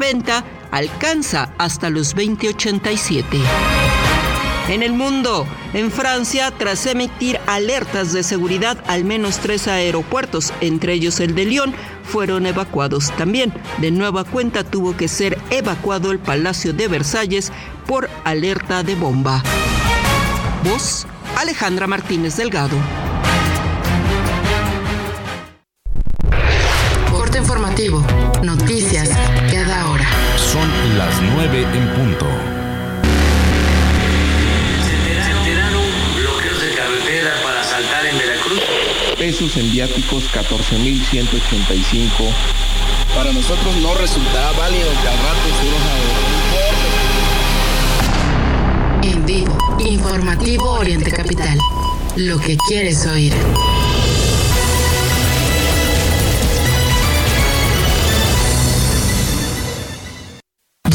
venta alcanza hasta los 2087. En el mundo, en Francia, tras emitir alertas de seguridad, al menos tres aeropuertos, entre ellos el de Lyon, fueron evacuados. También, de nueva cuenta, tuvo que ser evacuado el Palacio de Versalles por alerta de bomba. Voz, Alejandra Martínez Delgado. Corte informativo. En punto. pesos en viáticos 14.185. Para nosotros no resultará válido que al rato se En vivo, informativo Oriente Capital. Lo que quieres oír.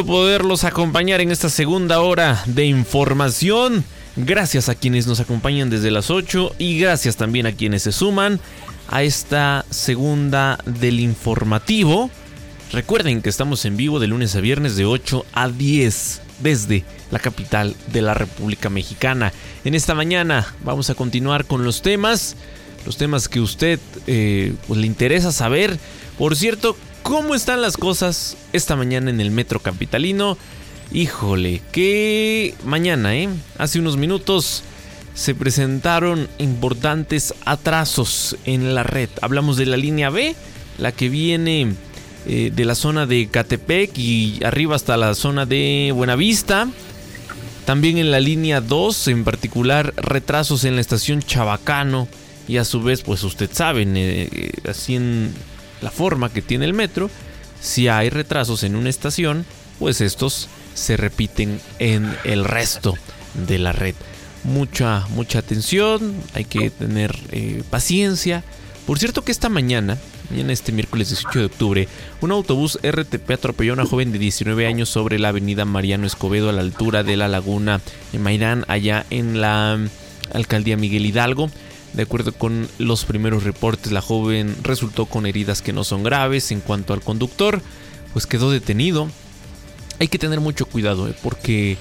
Poderlos acompañar en esta segunda hora de información. Gracias a quienes nos acompañan desde las 8 y gracias también a quienes se suman a esta segunda del informativo. Recuerden que estamos en vivo de lunes a viernes de 8 a 10 desde la capital de la República Mexicana. En esta mañana vamos a continuar con los temas, los temas que usted eh, pues, le interesa saber. Por cierto, ¿Cómo están las cosas esta mañana en el metro capitalino? Híjole, qué mañana, ¿eh? Hace unos minutos se presentaron importantes atrasos en la red. Hablamos de la línea B, la que viene eh, de la zona de Catepec y arriba hasta la zona de Buenavista. También en la línea 2, en particular retrasos en la estación Chabacano. Y a su vez, pues usted sabe, eh, así en la forma que tiene el metro, si hay retrasos en una estación, pues estos se repiten en el resto de la red. Mucha, mucha atención, hay que tener eh, paciencia. Por cierto que esta mañana, mañana este miércoles 18 de octubre, un autobús RTP atropelló a una joven de 19 años sobre la avenida Mariano Escobedo a la altura de la laguna de Mairán, allá en la alcaldía Miguel Hidalgo. De acuerdo con los primeros reportes, la joven resultó con heridas que no son graves. En cuanto al conductor, pues quedó detenido. Hay que tener mucho cuidado, ¿eh? porque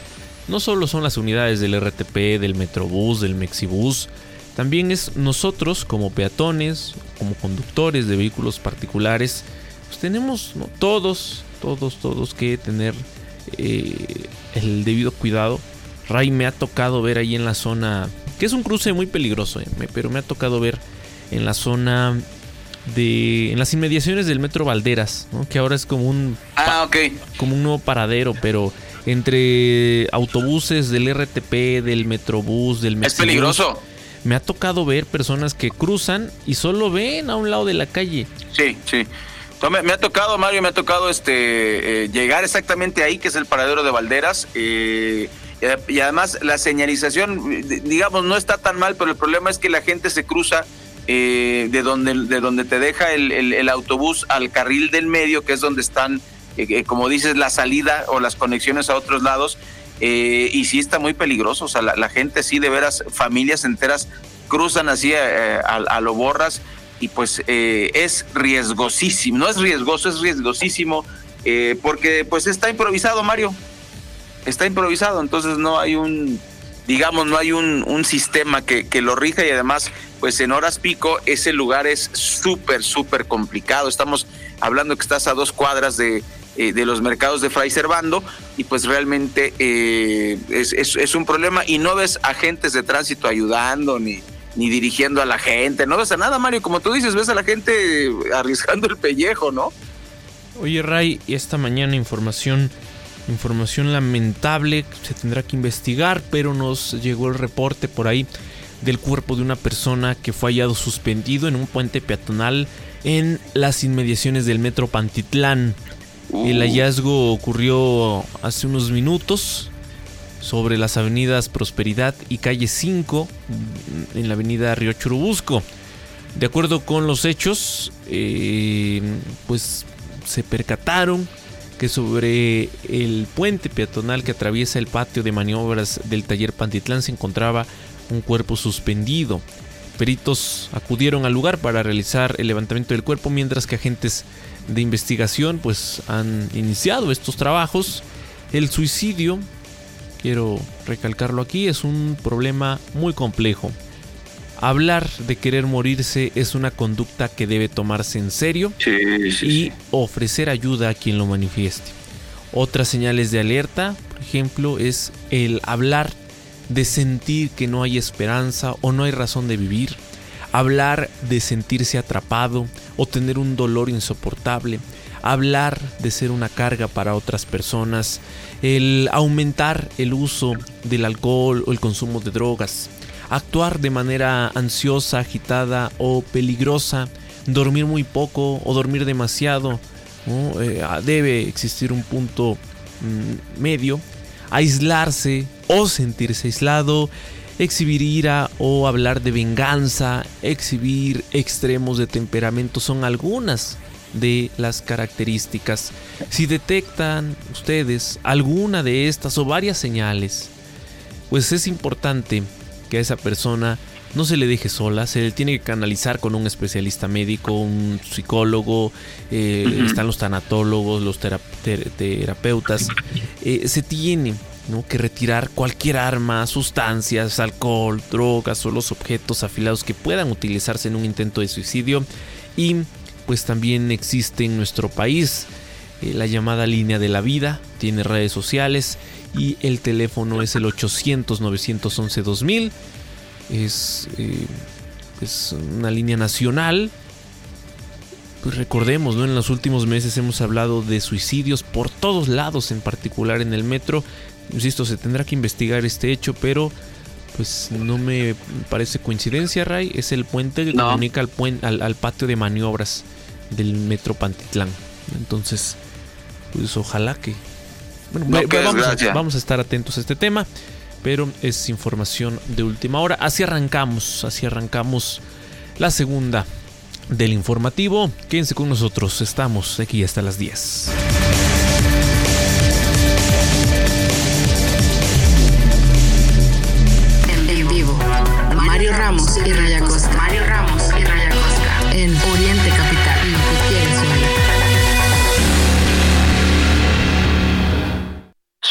no solo son las unidades del RTP, del Metrobús, del Mexibús, también es nosotros como peatones, como conductores de vehículos particulares, pues tenemos todos, todos, todos que tener eh, el debido cuidado. Ray me ha tocado ver ahí en la zona que es un cruce muy peligroso, eh, pero me ha tocado ver en la zona de en las inmediaciones del metro Valderas, que ahora es como un ah, como un nuevo paradero, pero entre autobuses del RTP, del Metrobús, del Es peligroso. Me ha tocado ver personas que cruzan y solo ven a un lado de la calle. Sí, sí. Me, ha tocado, Mario, me ha tocado este eh, llegar exactamente ahí, que es el paradero de Valderas. Eh, y además la señalización, digamos, no está tan mal, pero el problema es que la gente se cruza eh, de, donde, de donde te deja el, autobús al carril del medio, que es donde están, eh, eh, como dices, la salida o las conexiones a otros lados. y sí está muy peligroso, o sea, la, gente sí, de veras, familias enteras cruzan así a, lo borras y pues es riesgosísimo, no es riesgoso, es riesgosísimo porque pues está improvisado, Mario está improvisado, entonces no hay un, digamos, no hay un, sistema que, que, lo rija y además, pues en horas pico ese lugar es súper, súper complicado. Estamos hablando que estás a dos cuadras de, eh, de los mercados de Fray Servando y pues realmente eh, es, es, un problema y no ves agentes de tránsito ayudando ni, ni dirigiendo a la gente, no ves a nada, Mario, como tú dices, ves a la gente arriesgando el pellejo, ¿no? Oye, Ray, esta mañana información Información lamentable, se tendrá que investigar, pero nos llegó el reporte por ahí del cuerpo de una persona que fue hallado suspendido en un puente peatonal en las inmediaciones del metro Pantitlán. El Uh. hallazgo ocurrió hace unos minutos sobre las avenidas Prosperidad y calle 5 mm, en la avenida Río Churubusco. De acuerdo con los hechos, eh, pues se percataron que sobre el puente peatonal que atraviesa el patio de maniobras del taller Pantitlán se encontraba un cuerpo suspendido. Peritos acudieron al lugar para realizar el levantamiento del cuerpo, mientras que agentes de investigación pues han iniciado estos trabajos. El suicidio, quiero recalcarlo aquí, es un problema muy complejo. Hablar de querer morirse es una conducta que debe tomarse en serio Sí, sí, y ofrecer ayuda a quien lo manifieste. Otras señales de alerta, por ejemplo, es el hablar de sentir que no hay esperanza o no hay razón de vivir, hablar de sentirse atrapado o tener un dolor insoportable, hablar de ser una carga para otras personas, el aumentar el uso del alcohol o el consumo de drogas, actuar de manera ansiosa, agitada o peligrosa, dormir muy poco o dormir demasiado. Eh, debe existir un punto mm, medio. Aislarse o sentirse aislado, exhibir ira o hablar de venganza, exhibir extremos de temperamento son algunas de las características. Si detectan ustedes alguna de estas o varias señales, pues es importante que a esa persona no se le deje sola, se le tiene que canalizar con un especialista médico, un psicólogo, eh, están los tanatólogos, los tera- ter- terapeutas. Eh, se tiene ¿no? que retirar cualquier arma, sustancias, alcohol, drogas o los objetos afilados que puedan utilizarse en un intento de suicidio. Y pues también existe en nuestro país eh, la llamada línea de la vida, tiene redes sociales y el teléfono es el 800-911-2000. Es, eh, es una línea nacional. Pues recordemos, ¿no? En los últimos meses hemos hablado de suicidios por todos lados, en particular en el metro. Insisto, se tendrá que investigar este hecho, pero pues no me parece coincidencia, Ray. Es el puente que No. comunica al, puen- al, al patio de maniobras del metro Pantitlán. Entonces, pues ojalá que... Bueno, No, vamos, a, vamos a estar atentos a este tema, pero es información de última hora. Así arrancamos, así arrancamos la segunda del informativo. Quédense con nosotros, estamos aquí hasta las 10. En vivo. Mario Ramos y Raya Costa.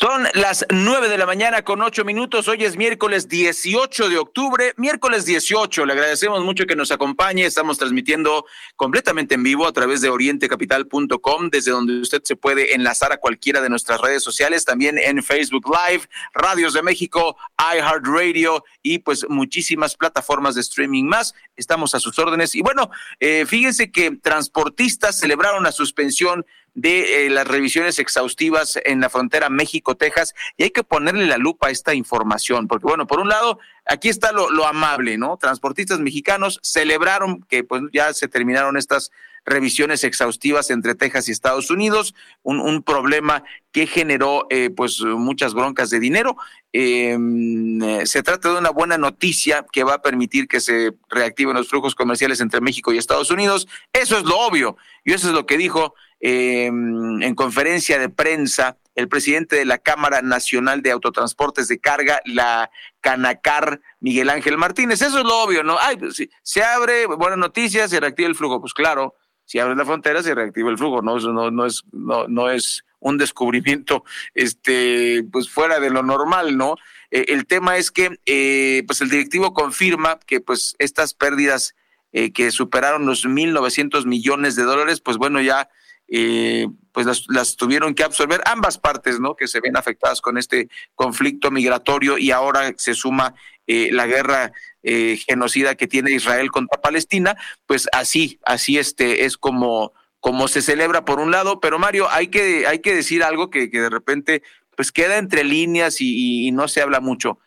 Son las nueve de la mañana con ocho minutos. Hoy es miércoles 18 de octubre. Miércoles 18. Le agradecemos mucho que nos acompañe. Estamos transmitiendo completamente en vivo a través de orientecapital.com, desde donde usted se puede enlazar a cualquiera de nuestras redes sociales, también en Facebook Live, Radios de México, iHeartRadio y pues muchísimas plataformas de streaming más. Estamos a sus órdenes. Y bueno, eh, fíjense que transportistas celebraron la suspensión de eh, las revisiones exhaustivas en la frontera México-Texas y hay que ponerle la lupa a esta información, porque bueno, por un lado, aquí está lo, lo amable, ¿no? Transportistas mexicanos celebraron que pues ya se terminaron estas revisiones exhaustivas entre Texas y Estados Unidos, un, un problema que generó eh, pues muchas broncas de dinero. Eh, eh, se trata de una buena noticia que va a permitir que se reactiven los flujos comerciales entre México y Estados Unidos. Eso es lo obvio y eso es lo que dijo eh, en conferencia de prensa el presidente de la Cámara Nacional de Autotransportes de Carga, la Canacar, Miguel Ángel Martínez. Eso es lo obvio, ¿no? Ay, pues, se abre, buenas noticias, se reactiva el flujo. Pues claro, si abres la frontera, se reactiva el flujo, ¿no? Eso no, no es, no, no es un descubrimiento este, pues fuera de lo normal, ¿no? Eh, el tema es que eh, pues el directivo confirma que pues estas pérdidas eh, que superaron los 1.900 millones de dólares, pues bueno, ya eh, pues las, las, tuvieron que absorber ambas partes, ¿no? Que se ven afectadas con este conflicto migratorio y ahora se suma eh, la guerra eh, genocida que tiene Israel contra Palestina, pues así, así este es como como se celebra por un lado, pero Mario, hay que, hay que decir algo que, de repente pues queda entre líneas y, y, y no se habla mucho.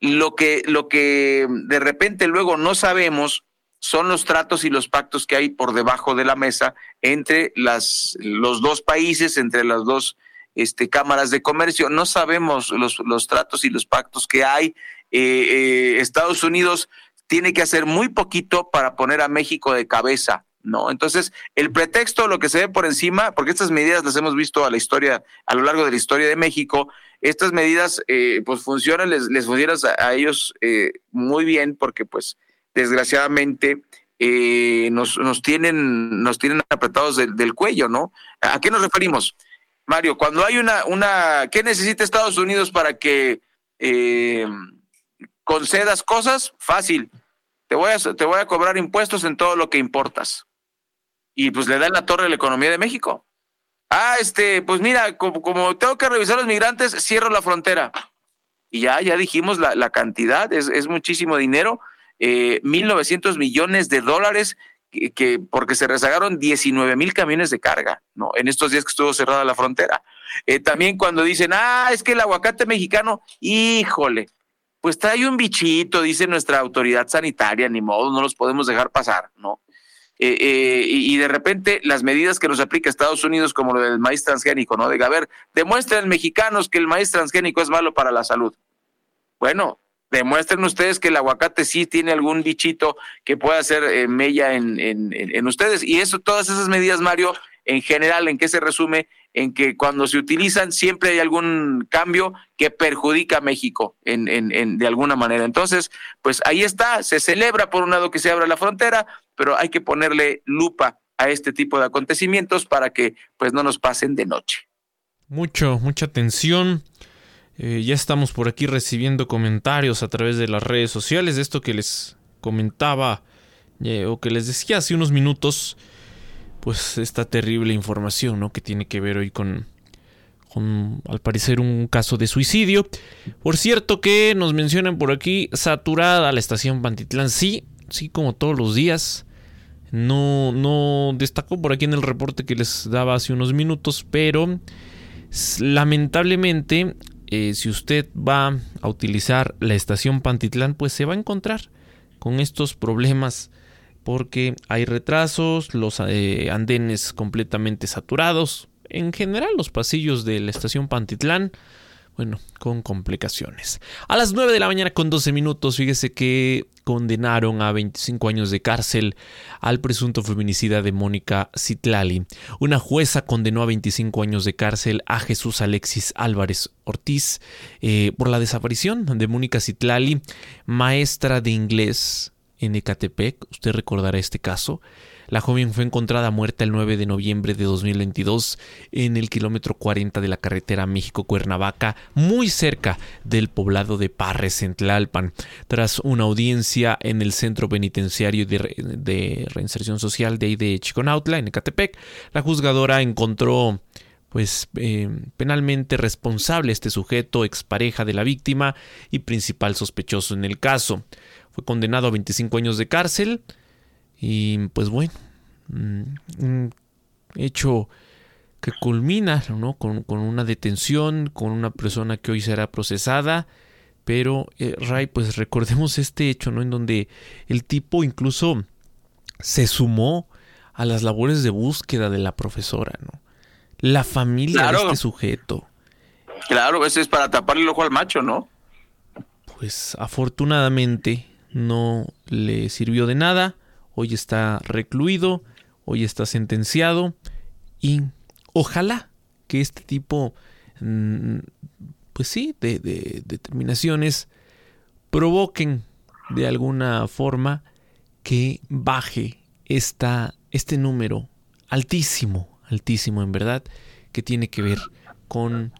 Lo que, lo que de repente luego no sabemos son los tratos y los pactos que hay por debajo de la mesa entre las, los dos países, entre las dos este, cámaras de comercio. No sabemos los, los tratos y los pactos que hay. Eh, eh, Estados Unidos tiene que hacer muy poquito para poner a México de cabeza. ¿no? Entonces, el pretexto, lo que se ve por encima, porque estas medidas las hemos visto a la historia, a lo largo de la historia de México, estas medidas eh, pues funcionan, les, les funcionan a, ellos eh, muy bien, porque pues desgraciadamente eh, nos, nos, tienen, nos tienen apretados del, cuello, ¿no? ¿A qué nos referimos? Mario, cuando hay una, una, ¿qué necesita Estados Unidos para que concedas cosas? Fácil. Te voy, a, te voy a cobrar impuestos en todo lo que importas y pues le da en la torre a la economía de México. Ah, este, pues mira, como, tengo que revisar los migrantes, cierro la frontera. Y ya, ya dijimos la, la cantidad, es, es, muchísimo dinero, eh, 1.900 millones de dólares, que, porque se rezagaron 19 mil camiones de carga, ¿no? En estos días que estuvo cerrada la frontera. Eh, también cuando dicen, ah, es que el aguacate mexicano, híjole, pues trae un bichito, dice nuestra autoridad sanitaria, ni modo, no los podemos dejar pasar, ¿no? Eh, eh, y, de repente las medidas que nos aplica Estados Unidos, como lo del maíz transgénico, ¿no? De a ver, demuestren mexicanos que el maíz transgénico es malo para la salud. Bueno, demuestren ustedes que el aguacate sí tiene algún bichito que pueda hacer eh, mella en, en, en, ustedes. Y eso, todas esas medidas, Mario, en general, ¿en qué se resume? En que cuando se utilizan siempre hay algún cambio que perjudica a México en, en, de alguna manera. Entonces, pues ahí está, se celebra por un lado que se abra la frontera, pero hay que ponerle lupa a este tipo de acontecimientos para que pues no nos pasen de noche. Mucho, mucha atención. Eh, ya estamos por aquí recibiendo comentarios a través de las redes sociales de esto que les comentaba eh, o que les decía hace unos minutos pues esta terrible información, ¿no? Que tiene que ver hoy con, con, al parecer, un caso de suicidio. Por cierto que nos mencionan por aquí, saturada la estación Pantitlán. Sí, sí, como todos los días. No, no destacó por aquí en el reporte que les daba hace unos minutos, pero lamentablemente, eh, si usted va a utilizar la estación Pantitlán, pues se va a encontrar con estos problemas porque hay retrasos, los eh, andenes completamente saturados, en general los pasillos de la estación Pantitlán, bueno, con complicaciones. A las 9 de la mañana con 12 minutos, fíjese que condenaron a 25 años de cárcel al presunto feminicida de Mónica Citlali. Una jueza condenó a 25 años de cárcel a Jesús Alexis Álvarez Ortiz eh, por la desaparición de Mónica Citlali, maestra de inglés en Ecatepec. Usted recordará este caso. La joven fue encontrada muerta el 9 de noviembre de 2022 en el kilómetro 40 de la carretera México-Cuernavaca, muy cerca del poblado de Parres en Tlalpan. Tras una audiencia en el Centro Penitenciario de, Reinserción Social de ahí de Chiconautla, en Ecatepec, la juzgadora encontró pues eh, penalmente responsable este sujeto, expareja de la víctima y principal sospechoso en el caso. Fue condenado a 25 años de cárcel y pues bueno, mm, un hecho que culmina ¿no? con, una detención, con una persona que hoy será procesada. Pero, eh, Ray, pues recordemos este hecho, ¿no? En donde el tipo incluso se sumó a las labores de búsqueda de la profesora, ¿no? La familia de este sujeto. Claro, ese es para taparle el ojo al macho, ¿no? Pues afortunadamente no le sirvió de nada, hoy está recluido, hoy está sentenciado y ojalá que este tipo, mm, pues sí, de, determinaciones provoquen de alguna forma que baje esta, este número altísimo, altísimo en verdad, que tiene que ver con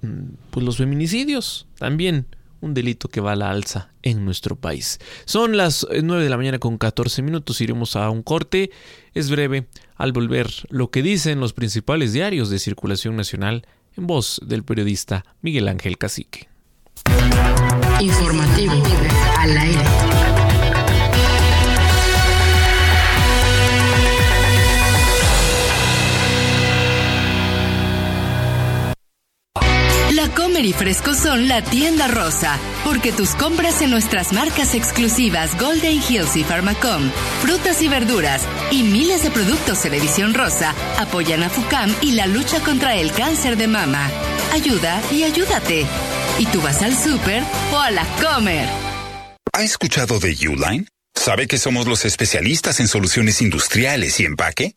mm, pues, los feminicidios también un delito que va a la alza en nuestro país. Son las 9 de la mañana con 14 minutos, iremos a un corte, es breve, al volver lo que dicen los principales diarios de circulación nacional en voz del periodista Miguel Ángel Cacique. Informativo. Comer y Fresco son la tienda rosa, porque tus compras en nuestras marcas exclusivas Golden Hills y Pharmacom, frutas y verduras y miles de productos de edición rosa apoyan a FUCAM y la lucha contra el cáncer de mama. Ayuda y ayúdate. ¿Y tú vas al súper o a la comer? ¿Ha escuchado de Uline? ¿Sabe que somos los especialistas en soluciones industriales y empaque?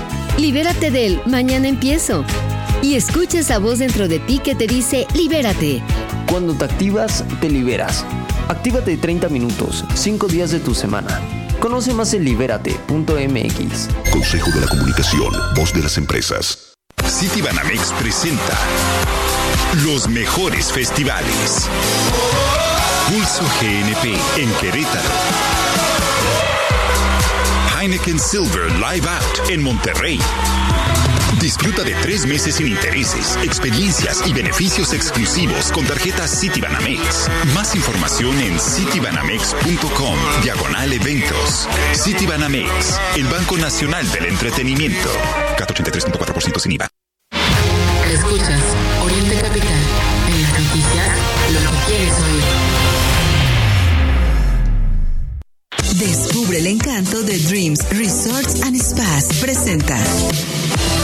Libérate del mañana empiezo. Y escucha esa voz dentro de ti que te dice libérate. Cuando te activas, te liberas. Actívate 30 minutos, 5 días de tu semana. Conoce más en libérate.mx. Consejo de la Comunicación, voz de las empresas. City Banamex presenta los mejores festivales. Pulso GNP en Querétaro. Heineken Silver Live Out en Monterrey. Disfruta de tres meses sin intereses, experiencias y beneficios exclusivos con tarjetas Citibanamex. Más información en citibanamex.com, diagonal eventos. Citibanamex, el Banco Nacional del Entretenimiento. 483.4% sin IVA. Escuchas Oriente Capital. En las noticias, lo que quieres oír. Descubre el encanto de Dreams Resorts and Spas. Presenta.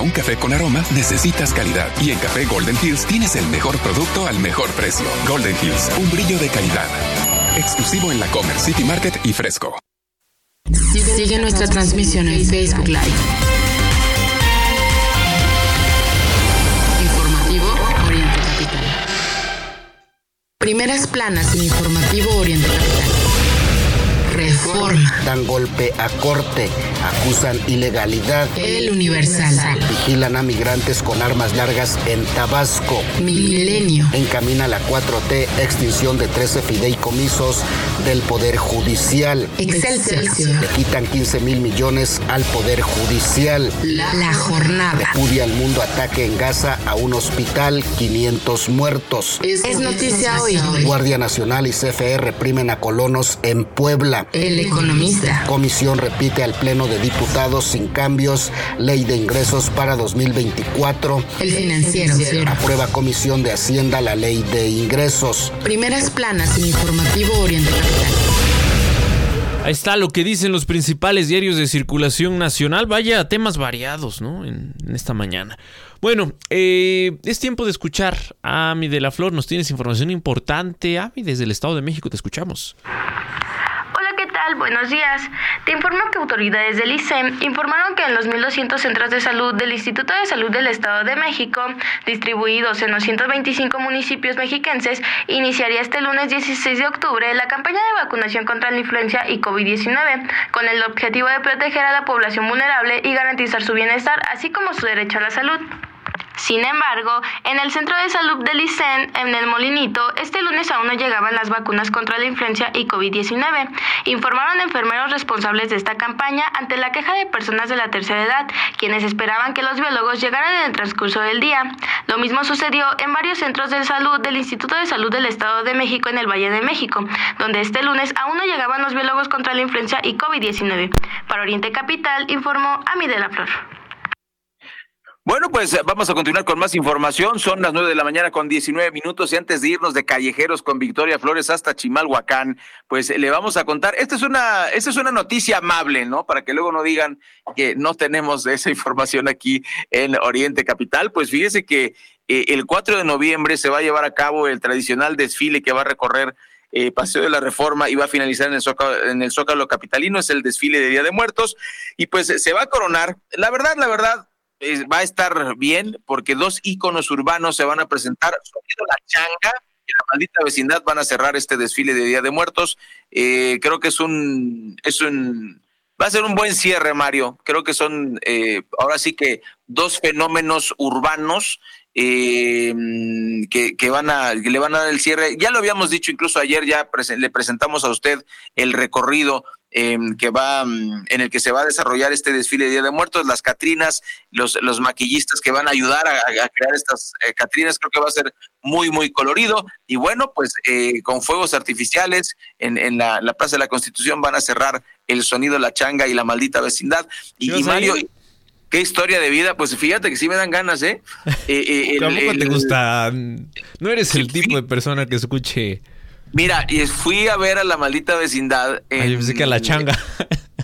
Un café con aroma necesitas calidad y en Café Golden Hills tienes el mejor producto al mejor precio. Golden Hills, un brillo de calidad. Exclusivo en la Comer City Market y Fresco. Sigue nuestra transmisión en Facebook Live. Informativo Oriente Capital. Primeras planas en Informativo Oriente Capital. Reforma. Dan golpe a corte, acusan ilegalidad. El Universal. Vigilan a migrantes con armas largas en Tabasco. Milenio. Encamina la 4T extinción de 13 fideicomisos del Poder Judicial. Excelsior. Le quitan 15 mil millones al Poder Judicial. La, la jornada. Repudia al mundo ataque en Gaza a un hospital, 500 muertos. Es, es noticia hoy. Guardia Nacional y CFE reprimen a colonos en Puebla. El economista. Comisión repite al Pleno de Diputados sin cambios ley de ingresos para 2024. El financiero. Aprueba Comisión de Hacienda la ley de ingresos. Primeras planas en Informativo Oriente Capital. Ahí está lo que dicen los principales diarios de circulación nacional. Vaya temas variados, ¿no? En, en esta mañana. Bueno, eh, es tiempo de escuchar a Ami de la Flor. Nos tienes información importante. Ami, desde el Estado de México te escuchamos. Buenos días. Te informo que autoridades del ICEM informaron que en los 1.200 centros de salud del Instituto de Salud del Estado de México, distribuidos en los 125 municipios mexiquenses, iniciaría este lunes 16 de octubre la campaña de vacunación contra la influencia y COVID-19, con el objetivo de proteger a la población vulnerable y garantizar su bienestar, así como su derecho a la salud. Sin embargo, en el centro de salud de Licen, en el Molinito, este lunes aún no llegaban las vacunas contra la influencia y COVID-19, informaron enfermeros responsables de esta campaña ante la queja de personas de la tercera edad, quienes esperaban que los biólogos llegaran en el transcurso del día. Lo mismo sucedió en varios centros de salud del Instituto de Salud del Estado de México en el Valle de México, donde este lunes aún no llegaban los biólogos contra la influencia y COVID-19. Para Oriente Capital, informó Ami de la Flor. Bueno, pues vamos a continuar con más información. Son las nueve de la mañana con 19 minutos y antes de irnos de callejeros con Victoria Flores hasta Chimalhuacán, pues le vamos a contar. Esta es una, esta es una noticia amable, ¿no? Para que luego no digan que no tenemos esa información aquí en Oriente Capital. Pues fíjese que eh, el 4 de noviembre se va a llevar a cabo el tradicional desfile que va a recorrer eh, Paseo de la Reforma y va a finalizar en el, Zócalo, en el Zócalo Capitalino, es el desfile de Día de Muertos y pues se va a coronar. La verdad, la verdad, va a estar bien porque dos íconos urbanos se van a presentar, Sonido La Changa y la maldita vecindad van a cerrar este desfile de Día de Muertos. Eh, creo que es un, es un, va a ser un buen cierre, Mario. Creo que son eh, ahora sí que dos fenómenos urbanos eh, que, que, van a, que le van a dar el cierre. Ya lo habíamos dicho incluso ayer, ya le presentamos a usted el recorrido Em, que va, mm, en el que se va a desarrollar este desfile de Día de Muertos, las Catrinas, los, los maquillistas que van a ayudar a, crear estas eh, Catrinas, creo que va a ser muy, muy colorido. Y bueno, pues eh, con fuegos artificiales en, en la, Plaza de la Constitución van a cerrar el sonido, la changa y la maldita vecindad. Y, Mario, qué historia de vida, pues fíjate que sí me dan ganas, ¿eh? eh, eh te gusta? No eres el tipo de persona que escuche Mira, y fui a ver a la maldita vecindad. En, pensé que a la changa.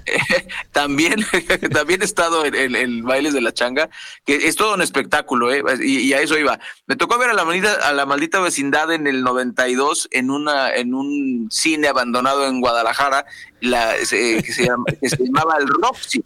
también, también he estado en, en, bailes de la changa, que es todo un espectáculo, ¿eh? y, a eso iba. Me tocó ver a la maldita, a la maldita vecindad en el 92 en una, en un cine abandonado en Guadalajara, la, que, se que se llamaba el Roxy.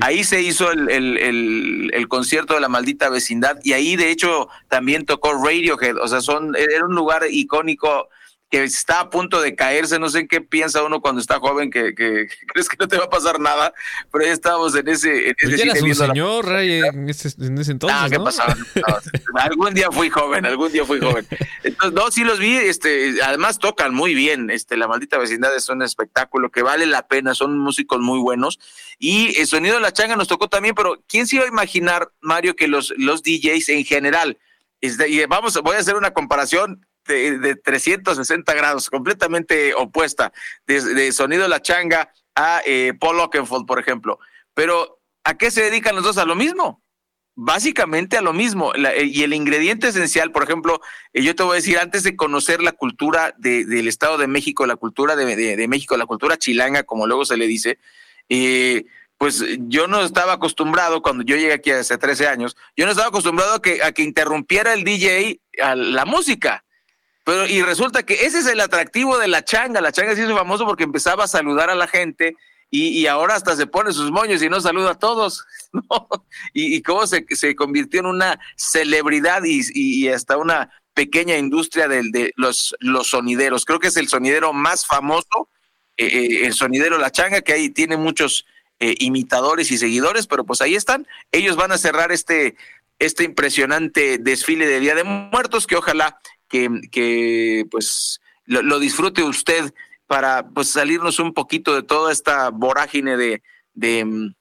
Ahí se hizo el, el, el, concierto de la maldita vecindad y ahí de hecho también tocó Radiohead, o sea, son, era un lugar icónico que está a punto de caerse, no sé en qué piensa uno cuando está joven, que, que, crees que no te va a pasar nada, pero ya estábamos en ese... En pues ese un señor, en, ese, entonces, ah, ¿qué pasaba? algún día fui joven, algún día fui joven. Entonces, no, sí los vi, este, además tocan muy bien, este, La Maldita Vecindad es un espectáculo que vale la pena, son músicos muy buenos, y el sonido de la changa nos tocó también, pero ¿quién se iba a imaginar, Mario, que los, los DJs en general, este, y vamos, voy a hacer una comparación de, 360 grados, completamente opuesta, de, sonido la changa a eh, Paul Oakenfold, por ejemplo. Pero, ¿a qué se dedican los dos? A lo mismo. Básicamente a lo mismo. Eh, y el ingrediente esencial, por ejemplo, eh, yo te voy a decir, antes de conocer la cultura del Estado de México, la cultura de, México, la cultura chilanga, como luego se le dice, pues yo no estaba acostumbrado, cuando yo llegué aquí hace 13 años, yo no estaba acostumbrado a que, a que interrumpiera el DJ a la música. Pero, y resulta que ese es el atractivo de la changa. La changa se hizo famoso porque empezaba a saludar a la gente y, ahora hasta se pone sus moños y no saluda a todos. Y, cómo se, se, convirtió en una celebridad y, hasta una pequeña industria de, los, los sonideros. Creo que es el sonidero más famoso, eh, eh, el sonidero La Changa, que ahí tiene muchos eh, imitadores y seguidores, pero pues ahí están. Ellos van a cerrar este, este impresionante desfile de Día de Muertos que ojalá que, pues lo, disfrute usted para pues salirnos un poquito de toda esta vorágine de, de,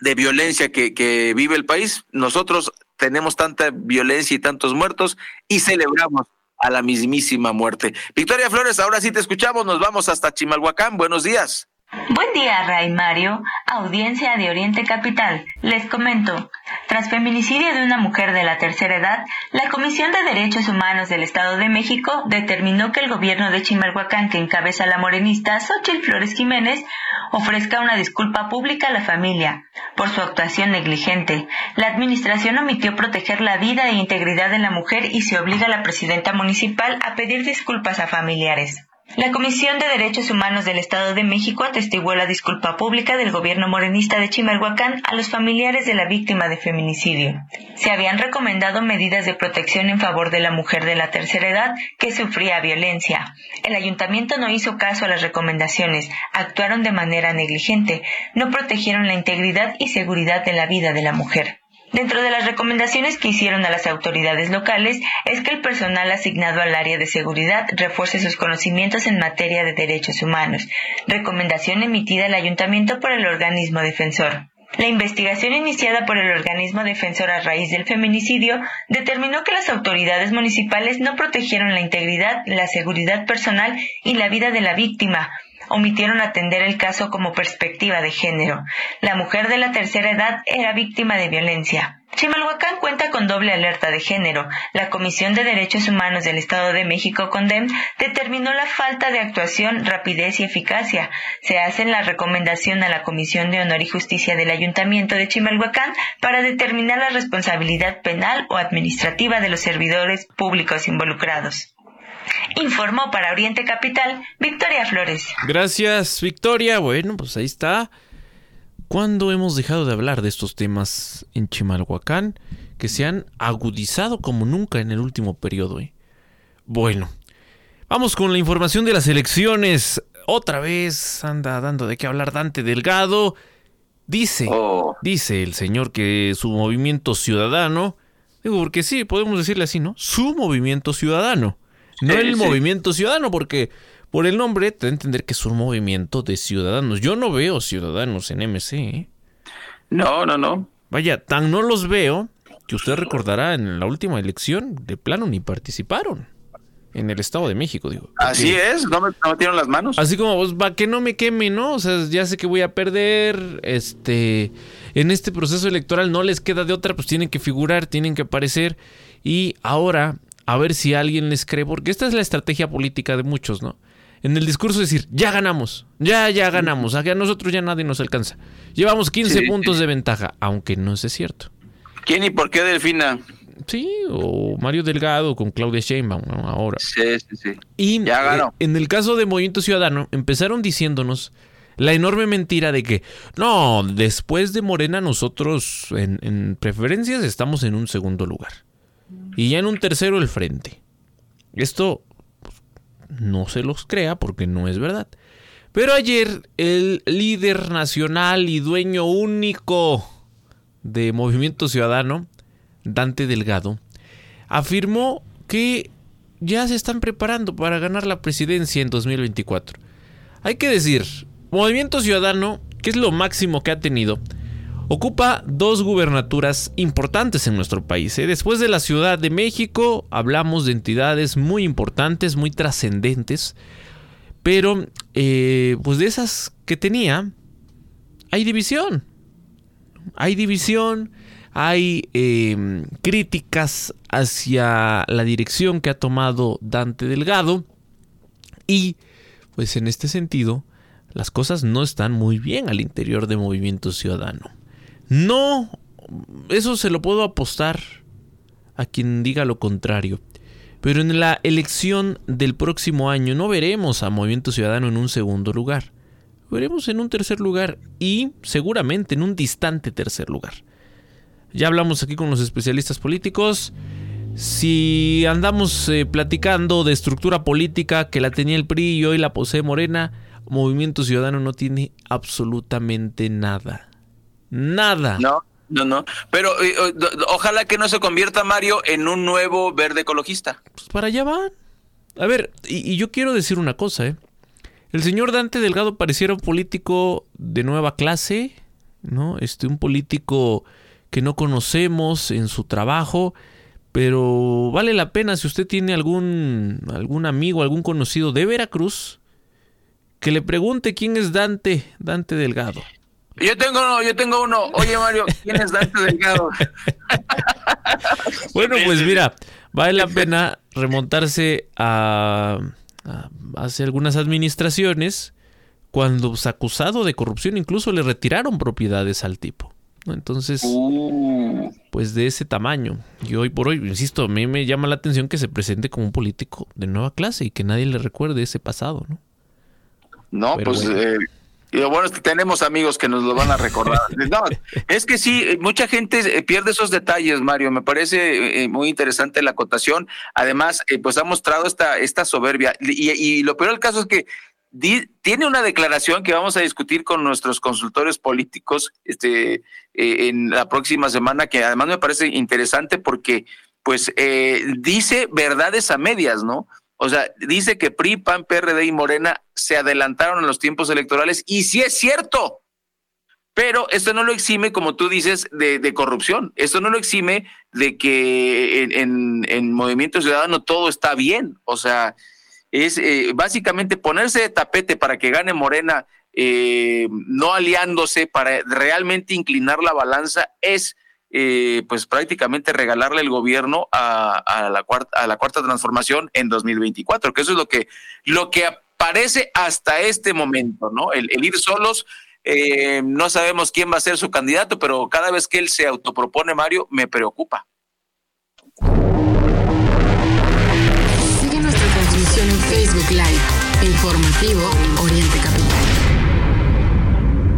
de violencia que, que vive el país. Nosotros tenemos tanta violencia y tantos muertos y celebramos a la mismísima muerte. Victoria Flores, ahora sí te escuchamos, nos vamos hasta Chimalhuacán. Buenos días. Buen día, Ray Mario, audiencia de Oriente Capital. Les comento, tras feminicidio de una mujer de la tercera edad, la Comisión de Derechos Humanos del Estado de México determinó que el gobierno de Chimalhuacán, que encabeza la morenista Xochitl Flores Jiménez, ofrezca una disculpa pública a la familia por su actuación negligente. La administración omitió proteger la vida e integridad de la mujer y se obliga a la presidenta municipal a pedir disculpas a familiares. La Comisión de Derechos Humanos del Estado de México atestiguó la disculpa pública del gobierno morenista de Chimalhuacán a los familiares de la víctima de feminicidio. Se habían recomendado medidas de protección en favor de la mujer de la tercera edad que sufría violencia. El ayuntamiento no hizo caso a las recomendaciones, actuaron de manera negligente, no protegieron la integridad y seguridad de la vida de la mujer. Dentro de las recomendaciones que hicieron a las autoridades locales es que el personal asignado al área de seguridad refuerce sus conocimientos en materia de derechos humanos, recomendación emitida al ayuntamiento por el organismo defensor. La investigación iniciada por el organismo defensor a raíz del feminicidio determinó que las autoridades municipales no protegieron la integridad, la seguridad personal y la vida de la víctima, omitieron atender el caso como perspectiva de género. La mujer de la tercera edad era víctima de violencia. Chimalhuacán cuenta con doble alerta de género. La Comisión de Derechos Humanos del Estado de México, CONDEM, determinó la falta de actuación, rapidez y eficacia. Se hace la recomendación a la Comisión de Honor y Justicia del Ayuntamiento de Chimalhuacán para determinar la responsabilidad penal o administrativa de los servidores públicos involucrados. Informó para Oriente Capital Victoria Flores. Gracias, Victoria. Bueno, pues ahí está. ¿Cuándo hemos dejado de hablar de estos temas en Chimalhuacán que se han agudizado como nunca en el último periodo? Eh? Bueno, vamos con la información de las elecciones. Otra vez anda dando de qué hablar Dante Delgado. Dice, Oh. dice el señor que su movimiento ciudadano, digo porque sí, podemos decirle así, ¿no? Su movimiento ciudadano, no el movimiento ciudadano, porque por el nombre te da a entender que es un movimiento de ciudadanos. Yo no veo ciudadanos en MC. ¿eh? No, no, no. Vaya, tan no los veo que usted recordará en la última elección, de plano ni participaron. En el Estado de México, digo. Así es, no me no metieron las manos. Así como, pues, va que no me queme, ¿no? O sea, ya sé que voy a perder. Este. En este proceso electoral no les queda de otra, pues tienen que figurar, tienen que aparecer. Y ahora, a ver si alguien les cree, porque esta es la estrategia política de muchos, ¿no? En el discurso decir, ya ganamos, ya, ya ganamos, a nosotros ya nadie nos alcanza. Llevamos 15 Sí. puntos de ventaja, aunque no es cierto. ¿Quién y por qué Delfina? Sí, o Mario Delgado con Claudia Sheinbaum, ¿no? Ahora. Sí, sí, sí. Y Ya ganó. eh, en el caso de Movimiento Ciudadano, empezaron diciéndonos la enorme mentira de que, no, después de Morena nosotros en, en preferencias estamos en un segundo lugar. Y ya en un tercero el frente. Esto no se los crea porque no es verdad. Pero ayer el líder nacional y dueño único de Movimiento Ciudadano, Dante Delgado, afirmó que ya se están preparando para ganar la presidencia en 2024. Hay que decir, Movimiento Ciudadano, que es lo máximo que ha tenido, ocupa dos gubernaturas importantes en nuestro país. ¿eh? Después de la Ciudad de México, hablamos de entidades muy importantes, muy trascendentes, pero eh, pues de esas que tenía, hay división. Hay división, hay eh, críticas hacia la dirección que ha tomado Dante Delgado y pues en este sentido las cosas no están muy bien al interior de Movimiento Ciudadano. No, eso se lo puedo apostar a quien diga lo contrario. Pero en la elección del próximo año no veremos a Movimiento Ciudadano en un segundo lugar. Veremos en un tercer lugar y seguramente en un distante tercer lugar. Ya hablamos aquí con los especialistas políticos. Si andamos eh, platicando de estructura política que la tenía el PRI y hoy la posee Morena, Movimiento Ciudadano no tiene absolutamente nada. Nada. No, no, no. Pero eh, eh, ojalá que no se convierta Mario en un nuevo verde ecologista. Pues para allá van. A ver, y, y yo quiero decir una cosa, ¿eh? El señor Dante Delgado pareciera un político de nueva clase, ¿no? Este, un político que no conocemos en su trabajo, pero vale la pena si usted tiene algún, algún amigo, algún conocido de Veracruz, que le pregunte quién es Dante, Dante Delgado. Yo tengo uno, yo tengo uno. Oye Mario, ¿quién es Dante Delgado? Bueno, pues mira, vale la pena remontarse a, a hace algunas administraciones cuando pues, acusado de corrupción incluso le retiraron propiedades al tipo. Entonces, pues de ese tamaño. Y hoy por hoy, insisto, a mí me llama la atención que se presente como un político de nueva clase y que nadie le recuerde ese pasado, ¿no? No, Pero pues bueno. eh, y lo bueno es que tenemos amigos que nos lo van a recordar. No, es que sí, eh, mucha gente eh, pierde esos detalles, Mario. Me parece eh, muy interesante la acotación. Además, eh, pues ha mostrado esta, esta soberbia. Y, y lo peor del caso es que di- tiene una declaración que vamos a discutir con nuestros consultores políticos este, eh, en la próxima semana, que además me parece interesante porque pues eh, dice verdades a medias, ¿no? O sea, dice que PRI, PAN, PRD y Morena se adelantaron en los tiempos electorales y sí es cierto. Pero esto no lo exime, como tú dices, de, corrupción. Esto no lo exime de que en Movimiento Ciudadano todo está bien. O sea, es eh, básicamente ponerse de tapete para que gane Morena, eh, no aliándose para realmente inclinar la balanza, es eh, pues prácticamente regalarle el gobierno a, la cuarta, transformación en 2024, que eso es lo que, lo que aparece hasta este momento, ¿no? El, ir solos, eh, no sabemos quién va a ser su candidato, pero cada vez que él se autopropone, Mario, me preocupa. Sigue nuestra transmisión Facebook Live. Informativo.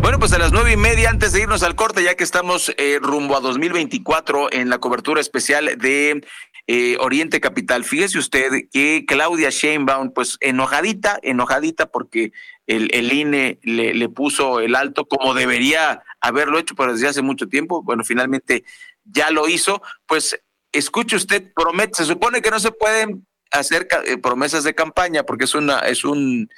Bueno, pues a las nueve y media, antes de irnos al corte, ya que estamos eh, rumbo a 2024 en la cobertura especial de eh, Oriente Capital, fíjese usted que Claudia Sheinbaum, pues enojadita, enojadita porque el, el INE le, puso el alto como debería haberlo hecho, pero desde hace mucho tiempo. Bueno, finalmente ya lo hizo. Pues escuche usted, promete, se supone que no se pueden hacer eh, promesas de campaña porque es una, es un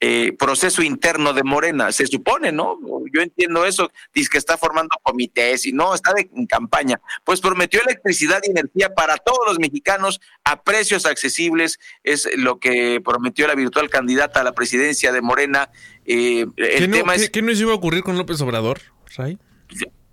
eh, proceso interno de Morena, se supone, ¿no? Yo entiendo eso, dice que está formando comités y no, está de, en campaña. Pues prometió electricidad y energía para todos los mexicanos a precios accesibles, es lo que prometió la virtual candidata a la presidencia de Morena. Eh, el ¿Qué, tema no, es... ¿qué, qué nos iba a ocurrir con López Obrador, Ray?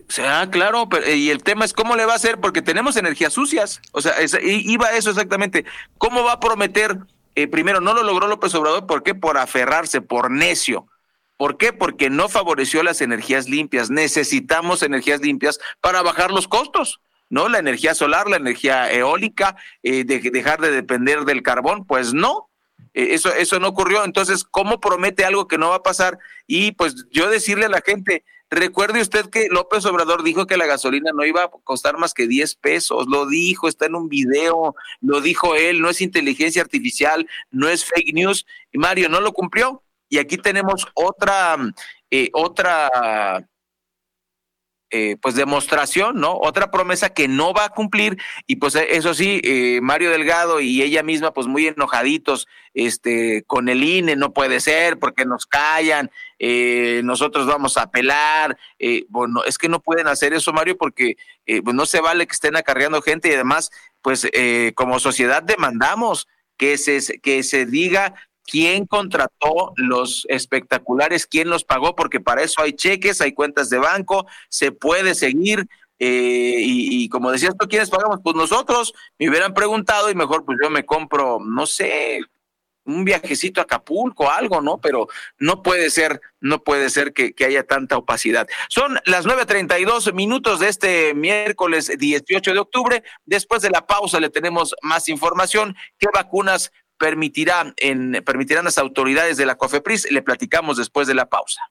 O sea, claro, pero, y el tema es cómo le va a hacer, porque tenemos energías sucias. O sea, es, iba a eso exactamente. ¿Cómo va a prometer? Eh, primero, no lo logró López Obrador, ¿por qué? Por aferrarse, por necio. ¿Por qué? Porque no favoreció las energías limpias. Necesitamos energías limpias para bajar los costos. ¿No? La energía solar, la energía eólica, eh, de, dejar de depender del carbón, pues no, eh, eso, eso no ocurrió. Entonces, ¿cómo promete algo que no va a pasar? Y pues yo decirle a la gente, recuerde usted que López Obrador dijo que la gasolina no iba a costar más que 10 pesos, lo dijo, está en un video, lo dijo él, no es inteligencia artificial, no es fake news. Y Mario no lo cumplió. Y aquí tenemos otra, eh, otra eh, pues demostración, ¿no? Otra promesa que no va a cumplir y pues eso sí, eh, Mario Delgado y ella misma pues muy enojaditos este, con el INE, no puede ser porque nos callan, eh, nosotros vamos a apelar, eh, bueno, es que no pueden hacer eso Mario porque pues no se vale que estén acarreando gente y además pues como sociedad demandamos que se, que se diga quién contrató los espectaculares, quién los pagó, porque para eso hay cheques, hay cuentas de banco, se puede seguir. Eh, y, como decías tú, ¿quiénes pagamos? Pues nosotros me hubieran preguntado y mejor pues yo me compro, no sé, un viajecito a Acapulco, algo, ¿no? Pero no puede ser, no puede ser que, que haya tanta opacidad. Son las 9.32 minutos de este miércoles 18 de octubre. Después de la pausa le tenemos más información. ¿Qué vacunas permitirá en, permitirán las autoridades de la COFEPRIS. Le platicamos después de la pausa.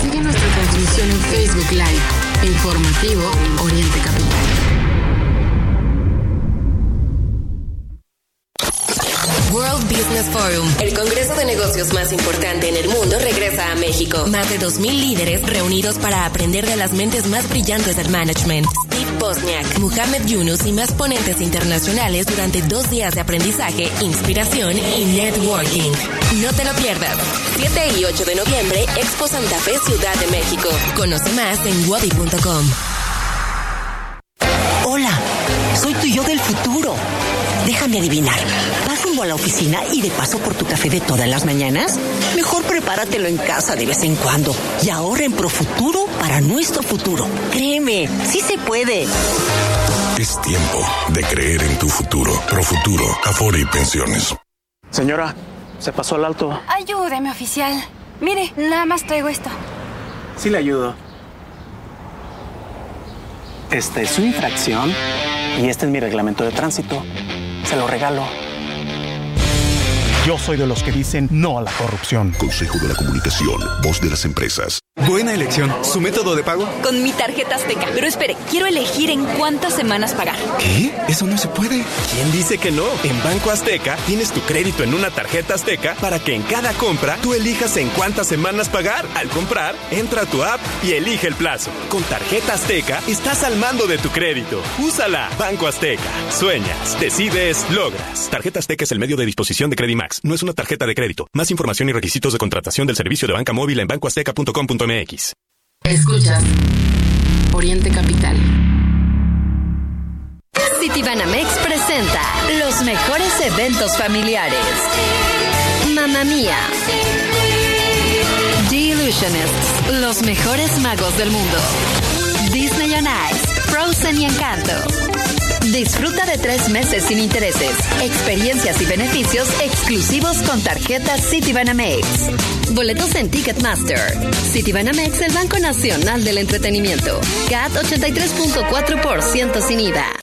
Sigue nuestra transmisión en Facebook Live. Informativo Oriente World Business Forum, el congreso de negocios más importante en el mundo, regresa a México. Más de 2.000 líderes reunidos para aprender de las mentes más brillantes del management. Steve Bosniak, Muhammad Yunus y más ponentes internacionales durante dos días de aprendizaje, inspiración y networking. No te lo pierdas. 7 y 8 de noviembre, Expo Santa Fe, Ciudad de México. Conoce más en wadi.com. Hola, soy tu yo del futuro. Déjame adivinar. ¿Vas rumbo a la oficina y de paso por tu café de todas las mañanas? Mejor prepáratelo en casa de vez en cuando y ahorra en Profuturo para nuestro futuro. Créeme, sí se puede. Es tiempo de creer en tu futuro. Profuturo, Afore y Pensiones. Señora, se pasó al alto. Ayúdeme, oficial. Mire, nada más traigo esto. Sí le ayudo. Esta es su infracción y este es mi reglamento de tránsito. Se lo regalo. Yo soy de los que dicen no a la corrupción. Consejo de la Comunicación, voz de las empresas. Buena elección. ¿Su método de pago? Con mi tarjeta Azteca. Pero espere, quiero elegir en cuántas semanas pagar. ¿Qué? Eso no se puede. ¿Quién dice que no? En Banco Azteca tienes tu crédito en una tarjeta Azteca para que en cada compra tú elijas en cuántas semanas pagar. Al comprar, entra a tu app y elige el plazo. Con tarjeta Azteca estás al mando de tu crédito. Úsala. Banco Azteca. Sueñas, decides, logras. Tarjeta Azteca es el medio de disposición de Credimax. No es una tarjeta de crédito. Más información y requisitos de contratación del servicio de banca móvil en bancoazteca.com.mx. Escuchas Oriente Capital. Citibanamex presenta los mejores eventos familiares. Mamma Mía. The Illusionists, los mejores magos del mundo. Disney on Ice, Frozen y Encanto. Disfruta de tres meses sin intereses, experiencias y beneficios exclusivos con tarjetas Citibanamex. Boletos en Ticketmaster. Citibanamex, el Banco Nacional del Entretenimiento. CAT 83.4% sin IVA.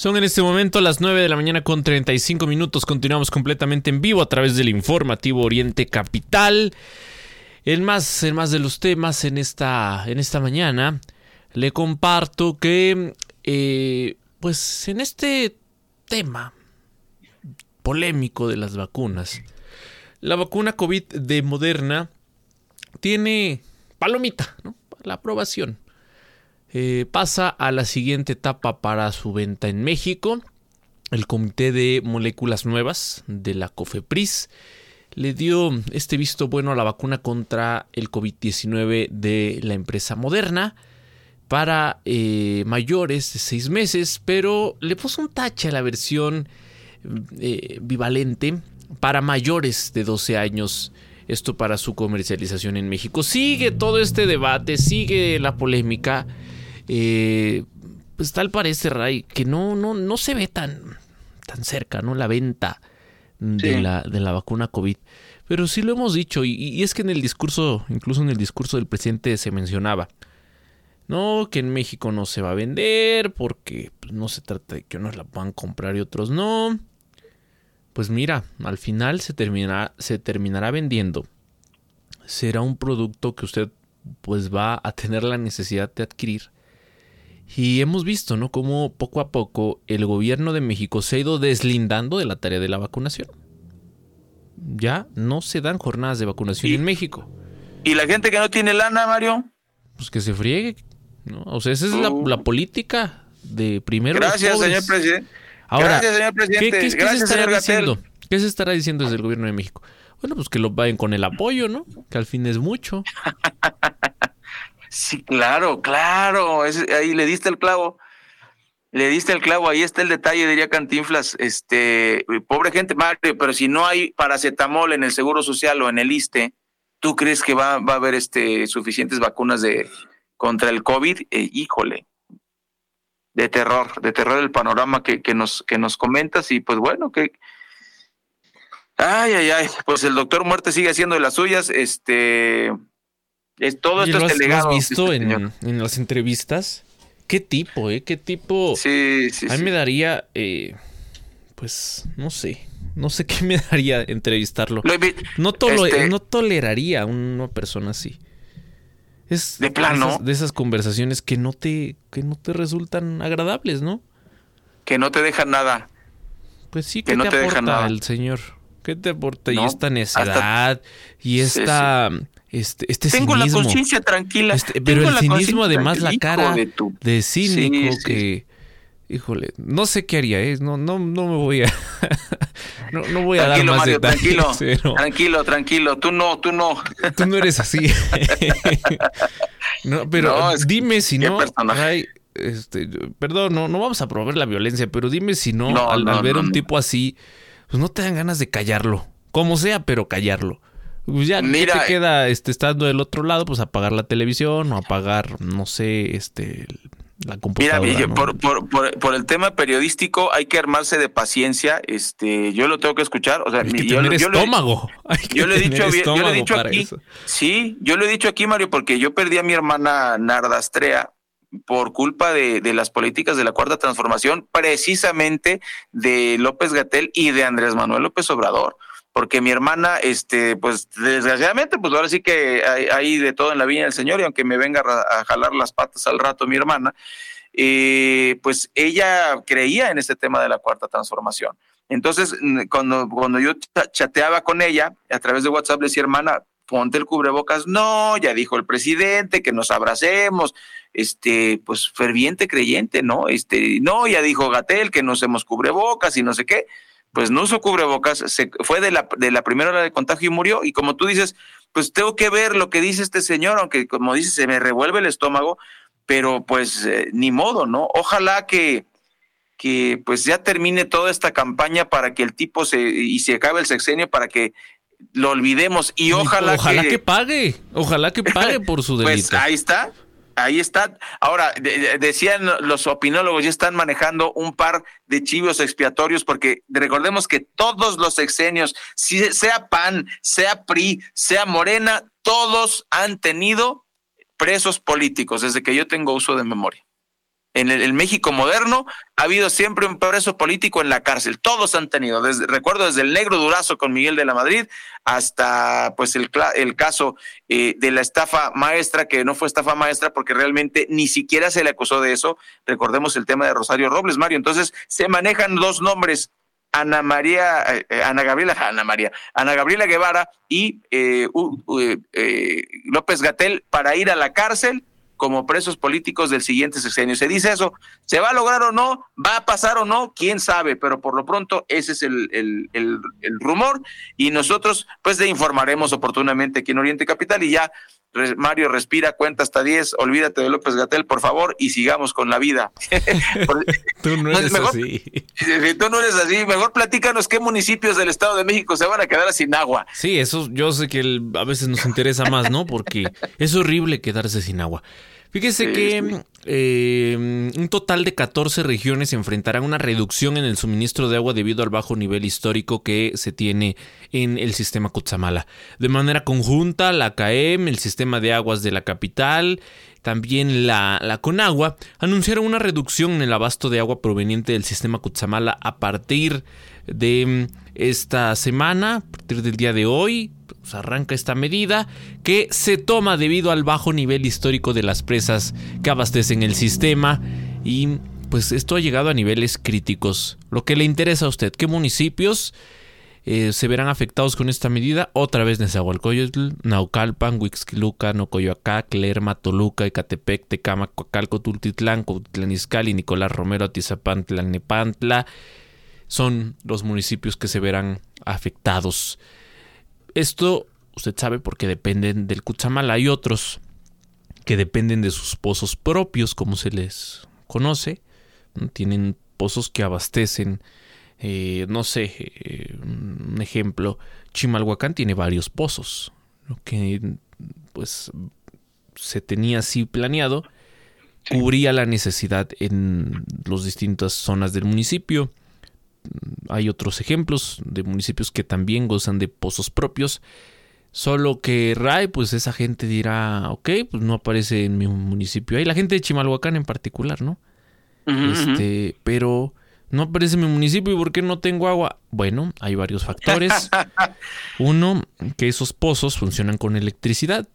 Son en este momento las 9 de la mañana con 35 minutos. Continuamos completamente en vivo a través del informativo Oriente Capital. El más, el más de los temas en esta, en esta mañana le comparto que, eh, pues en este tema polémico de las vacunas, la vacuna COVID de Moderna tiene palomita, ¿no? La aprobación. Eh, pasa a la siguiente etapa para su venta en México. El Comité de Moléculas Nuevas de la COFEPRIS le dio este visto bueno a la vacuna contra el COVID-19 de la empresa Moderna para eh, mayores de 6 meses, pero le puso un tache a la versión eh, bivalente para mayores de 12 años. Esto para su comercialización en México. Sigue todo este debate, sigue la polémica. Eh, pues tal parece, Ray, que no, no, no se ve tan, tan cerca, ¿no? La venta de, Sí. la, de la vacuna COVID. Pero sí lo hemos dicho, y, y es que en el discurso, incluso en el discurso del presidente se mencionaba, no, que en México no se va a vender porque pues, no se trata de que unos la puedan comprar y otros no. Pues mira, al final se terminará, se terminará vendiendo. Será un producto que usted pues va a tener la necesidad de adquirir. Y hemos visto, ¿no? Cómo poco a poco el gobierno de México se ha ido deslindando de la tarea de la vacunación. Ya no se dan jornadas de vacunación en México. ¿Y la gente que no tiene lana, Mario? Pues que se friegue. ¿no? O sea, esa es la, la política de primero. Gracias, señor presidente. Ahora, Gracias, señor presidente. ¿qué, qué- qué Gracias, se estará diciendo? ¿Qué se estará diciendo desde el gobierno de México? Bueno, pues que lo vayan con el apoyo, ¿no? Que al fin es mucho. Sí, claro, claro. Ahí le diste el clavo. Le diste el clavo, ahí está el detalle, diría Cantinflas. Este, pobre gente, Mario, pero si no hay paracetamol en el Seguro Social o en el ISTE, ¿tú crees que va, va a haber este suficientes vacunas de contra el COVID? Eh, híjole, de terror, de terror el panorama que, que nos que nos comentas y pues bueno, que ay, ay, ay, pues el doctor Muerte sigue haciendo de las suyas, este, es todo esto ¿lo has, has visto este en, las entrevistas? ¿Qué tipo, eh? ¿Qué tipo? Sí, sí, A mí sí. me daría, eh, pues, no sé. No sé qué me daría entrevistarlo. Lo No, tolo- este- no toleraría a una persona así. Es De plano. esas- de esas conversaciones que no te, que no te resultan agradables, ¿no? que no te dejan nada. Pues sí, Que ¿qué no te, te aporta nada. el señor? ¿Qué te aporta? No, y esta necedad, y Sí, esta, este, este Tengo la conciencia tranquila. Este, pero Tengo el cinismo, además, la cara de tu- de cínico Sí, sí. que. Híjole, no sé qué haría, ¿eh? No, no, no me voy a. no, no voy a dar más Mario, detalles. tranquilo. pero Tranquilo, tranquilo. Tú no, tú no. Tú no eres así. no, pero No, dime si no. ay, este, perdón, no, no vamos a promover la violencia, pero dime si no, No, al, al ver no, un tipo así, pues no te dan ganas de callarlo. Como sea, pero callarlo. Pues ya ¿qué Mira, te queda este, estando del otro lado, pues apagar la televisión o apagar, no sé, este la Mira, computadora. Ville, ¿no? por, por, por, por el tema periodístico hay que armarse de paciencia. Este, yo lo tengo que escuchar. O sea, Hay que yo, tener yo lo estómago. Hay que yo le he tener dicho, yo le he dicho aquí, eso. sí, yo lo he dicho aquí, Mario, porque yo perdí a mi hermana Nardastrea por culpa de, de las políticas de la cuarta transformación, precisamente de López Gatel y de Andrés Manuel López Obrador. Porque mi hermana, este, pues desgraciadamente, pues ahora sí que hay, de todo en la viña del Señor, y aunque me venga a jalar las patas al rato mi hermana, eh, pues ella creía en este tema de la cuarta transformación. Entonces, cuando, cuando yo cha- chateaba con ella a través de WhatsApp, decía, hermana, ponte el cubrebocas. No, ya dijo el presidente que nos abracemos. Este, pues ferviente creyente, ¿no? Este, no, ya dijo Gatel que no usemos cubrebocas y no sé qué. Pues no usó cubrebocas, se fue de la, de la primera hora de contagio y murió. Y como tú dices, pues tengo que ver lo que dice este señor, aunque como dices, se me revuelve el estómago, pero pues eh, ni modo, ¿no? Ojalá que, que pues ya termine toda esta campaña para que el tipo se y se acabe el sexenio para que lo olvidemos y ojalá ojalá que, pague ojalá que pague por su delito pues ahí está ahí está ahora decían los opinólogos ya están manejando un par de chivos expiatorios porque recordemos que todos los sexenios sea PAN sea PRI sea Morena todos han tenido presos políticos desde que yo tengo uso de memoria en el, México moderno ha habido siempre un preso político en la cárcel. Todos han tenido, recuerdo desde el negro durazo con Miguel de la Madrid hasta pues el, caso eh, de la estafa maestra, que no fue estafa maestra porque realmente ni siquiera se le acusó de eso. Recordemos el tema de Rosario Robles, Mario. Entonces se manejan dos nombres. Ana María, eh, eh, Ana Gabriela, Ana María, Ana Gabriela Guevara y López Gatel para ir a la cárcel como presos políticos del siguiente sexenio. Se dice eso, ¿se va a lograr o no? ¿Va a pasar o no? ¿Quién sabe? Pero por lo pronto ese es el, el, el, rumor y nosotros pues le informaremos oportunamente aquí en Oriente Capital y ya Mario respira, cuenta hasta 10, olvídate de López Gatel, por favor, y sigamos con la vida. tú no eres así. Si tú no eres así, mejor platícanos qué municipios del Estado de México se van a quedar sin agua. Sí, eso yo sé que a veces nos interesa más, ¿no? Porque es horrible quedarse sin agua. Fíjese que eh, un total de 14 regiones enfrentarán una reducción en el suministro de agua debido al bajo nivel histórico que se tiene en el sistema Cutzamala. De manera conjunta, la CAEM, el sistema de aguas de la capital, también la, la Conagua, anunciaron una reducción en el abasto de agua proveniente del sistema Cutzamala a partir de esta semana, a partir del día de hoy, pues, arranca esta medida que se toma debido al bajo nivel histórico de las presas que abastecen el sistema y pues esto ha llegado a niveles críticos. Lo que le interesa a usted, ¿qué municipios eh, se verán afectados con esta medida? Otra vez Nezahualcóyotl, Naucalpan, Huixquiluca, Nocoyoacá, Lerma, Toluca, Ecatepec, Tecama, Coacalco, Tultitlán, Izcalli, Nicolás Romero, Atizapán, Nepantla son los municipios que se verán afectados. Esto usted sabe porque dependen del Cutzamala. Hay otros que dependen de sus pozos propios, como se les conoce. Tienen pozos que abastecen, eh, no sé, eh, un ejemplo, Chimalhuacán tiene varios pozos, lo que pues se tenía así planeado, cubría la necesidad en las distintas zonas del municipio. Hay otros ejemplos de municipios que también gozan de pozos propios. Solo que RAI, pues esa gente dirá, ok, pues no aparece en mi municipio. Hay la gente de Chimalhuacán en particular, ¿no? este, pero no aparece mi municipio y ¿por qué no tengo agua? Bueno, hay varios factores. Uno, que esos pozos funcionan con electricidad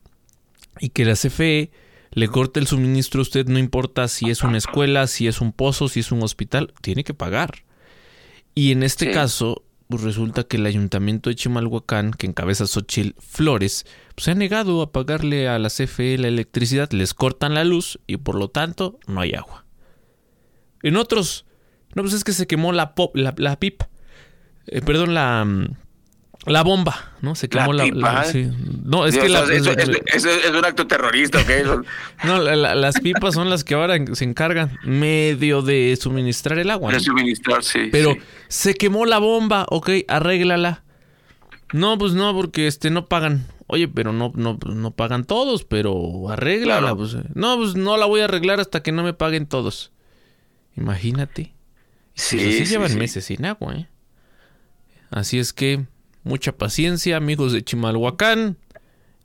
y que la CFE le corte el suministro a usted, no importa si es una escuela, si es un pozo, si es un hospital, tiene que pagar. Y en este caso, pues resulta que el ayuntamiento de Chimalhuacán, que encabeza Xochil Flores, pues se ha negado a pagarle a la CFE la electricidad, les cortan la luz y por lo tanto no hay agua. En otros, no, pues es que se quemó la, pop, la, la pipa, eh, perdón, la, mm, la bomba, ¿no? Se quemó la. ¿eh? No, es que la, eso, es, un acto terrorista, ¿ok? no, las pipas son las que ahora se encargan medio de suministrar el agua. De suministrar, sí. Pero se quemó la bomba, ok, arréglala. No, pues no, porque este no pagan. Oye, pero no, no, no pagan todos, pero arréglala. Pues. No, pues no la voy a arreglar hasta que no me paguen todos. Imagínate. Sí, así llevan meses sin agua, ¿eh? Así es que mucha paciencia, amigos de Chimalhuacán,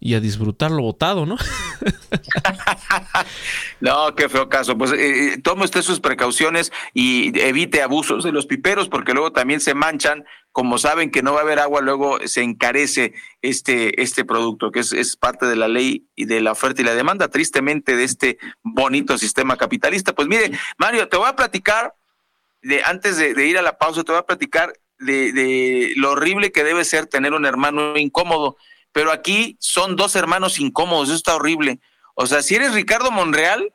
y a disfrutar lo votado, ¿no? no, qué feo caso. Pues eh, eh, tome usted sus precauciones y evite abusos de los piperos, porque luego también se manchan. Como saben que no va a haber agua, luego se encarece este, este producto, que es, es parte de la ley y de la oferta y la demanda, tristemente, de este bonito sistema capitalista. Pues mire, Mario, te voy a platicar, de, antes de, de ir a la pausa, te voy a platicar de, lo horrible que debe ser tener un hermano incómodo. Pero aquí son dos hermanos incómodos, eso está horrible. O sea, si eres Ricardo Monreal,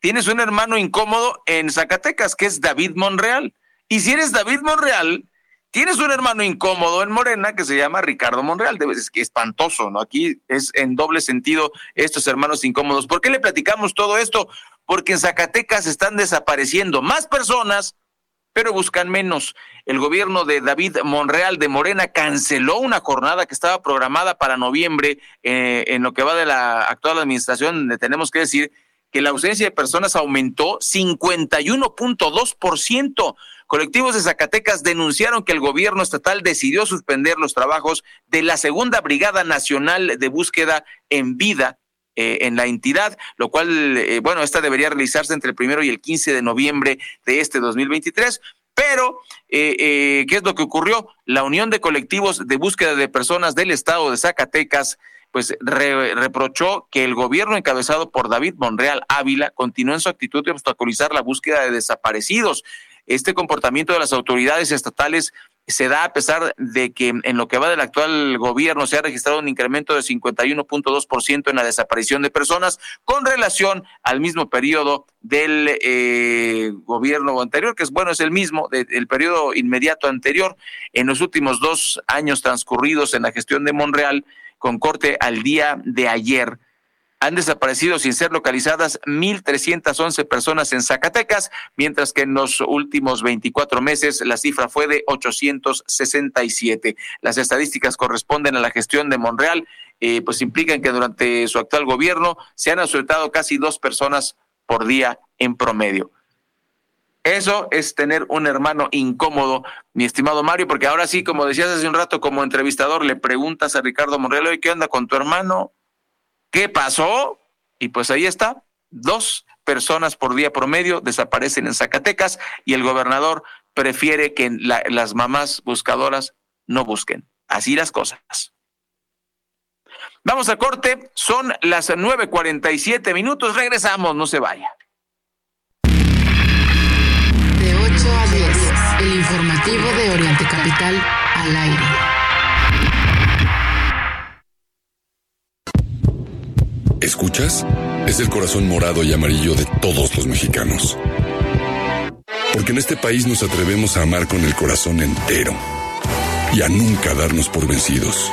tienes un hermano incómodo en Zacatecas, que es David Monreal. Y si eres David Monreal, tienes un hermano incómodo en Morena que se llama Ricardo Monreal. Debe ser que espantoso, ¿no? Aquí es en doble sentido estos hermanos incómodos. ¿Por qué le platicamos todo esto? Porque en Zacatecas están desapareciendo más personas, pero buscan menos. El gobierno de David Monreal de Morena canceló una jornada que estaba programada para noviembre eh, en lo que va de la actual administración, donde tenemos que decir que la ausencia de personas aumentó 51.2%. Colectivos de Zacatecas denunciaron que el gobierno estatal decidió suspender los trabajos de la Segunda Brigada Nacional de Búsqueda en Vida eh, en la entidad, lo cual, eh, bueno, esta debería realizarse entre el primero y el 15 de noviembre de este 2023. Pero, eh, ¿qué es lo que ocurrió? La Unión de Colectivos de Búsqueda de Personas del Estado de Zacatecas pues reprochó que el gobierno encabezado por David Monreal Ávila continuó en su actitud de obstaculizar la búsqueda de desaparecidos. Este comportamiento de las autoridades estatales se da a pesar de que en lo que va del actual gobierno se ha registrado un incremento de 51.2% en la desaparición de personas con relación al mismo periodo del eh, gobierno anterior, que es bueno, es el mismo del periodo inmediato anterior. En los últimos dos años transcurridos en la gestión de Monreal, con corte al día de ayer. Han desaparecido sin ser localizadas 1.311 personas en Zacatecas, mientras que en los últimos 24 meses la cifra fue de 867. Las estadísticas corresponden a la gestión de Monreal, eh, pues implican que durante su actual gobierno se han asueltado casi dos personas por día en promedio. Eso es tener un hermano incómodo, mi estimado Mario, porque ahora sí, como decías hace un rato, como entrevistador, le preguntas a Ricardo Monreal, ¿qué onda con tu hermano? ¿Qué pasó? Y pues ahí está, dos personas por día promedio desaparecen en Zacatecas y el gobernador prefiere que las mamás buscadoras no busquen. Así las cosas. Vamos a corte, son las 9.47 minutos, regresamos, no se vaya. Informativo de Oriente Capital al aire. ¿Escuchas? Es el corazón morado y amarillo de todos los mexicanos. Porque en este país nos atrevemos a amar con el corazón entero y a nunca darnos por vencidos.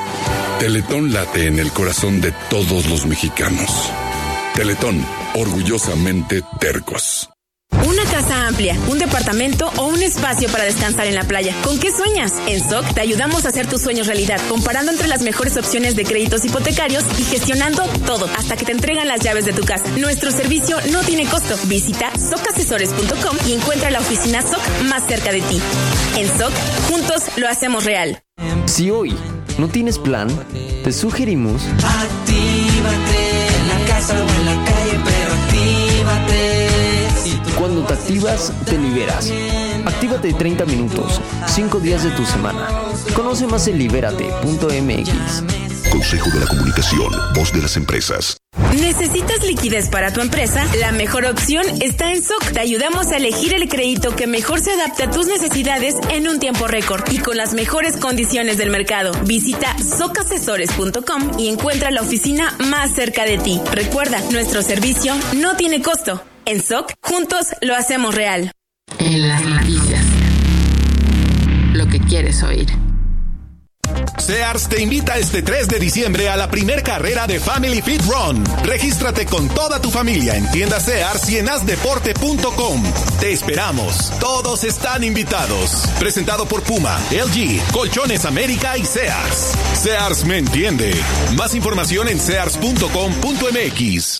Teletón late en el corazón de todos los mexicanos. Teletón, orgullosamente tercos. Casa amplia, un departamento o un espacio para descansar en la playa. ¿Con qué sueñas? En SOC te ayudamos a hacer tus sueños realidad, comparando entre las mejores opciones de créditos hipotecarios y gestionando todo hasta que te entregan las llaves de tu casa. Nuestro servicio no tiene costo. Visita socasesores.com y encuentra la oficina SOC más cerca de ti. En SOC, juntos lo hacemos real. Si hoy no tienes plan, te sugerimos... Actívate en la casa o en la calle, Cuando te activas, te liberas. Actívate 30 minutos, 5 días de tu semana. Conoce más en libérate.mx. Consejo de la Comunicación, voz de las empresas. ¿Necesitas liquidez para tu empresa? La mejor opción está en SOC. Te ayudamos a elegir el crédito que mejor se adapte a tus necesidades en un tiempo récord y con las mejores condiciones del mercado. Visita socasesores.com y encuentra la oficina más cerca de ti. Recuerda, nuestro servicio no tiene costo. En SOC, juntos lo hacemos real. En las noticias. Lo que quieres oír. Sears te invita este 3 de diciembre a la primer carrera de Family Fit Run. Regístrate con toda tu familia en tiendas Sears y en asdeporte.com. Te esperamos. Todos están invitados. Presentado por Puma, LG, Colchones América y Sears. Sears me entiende. Más información en sears.com.mx.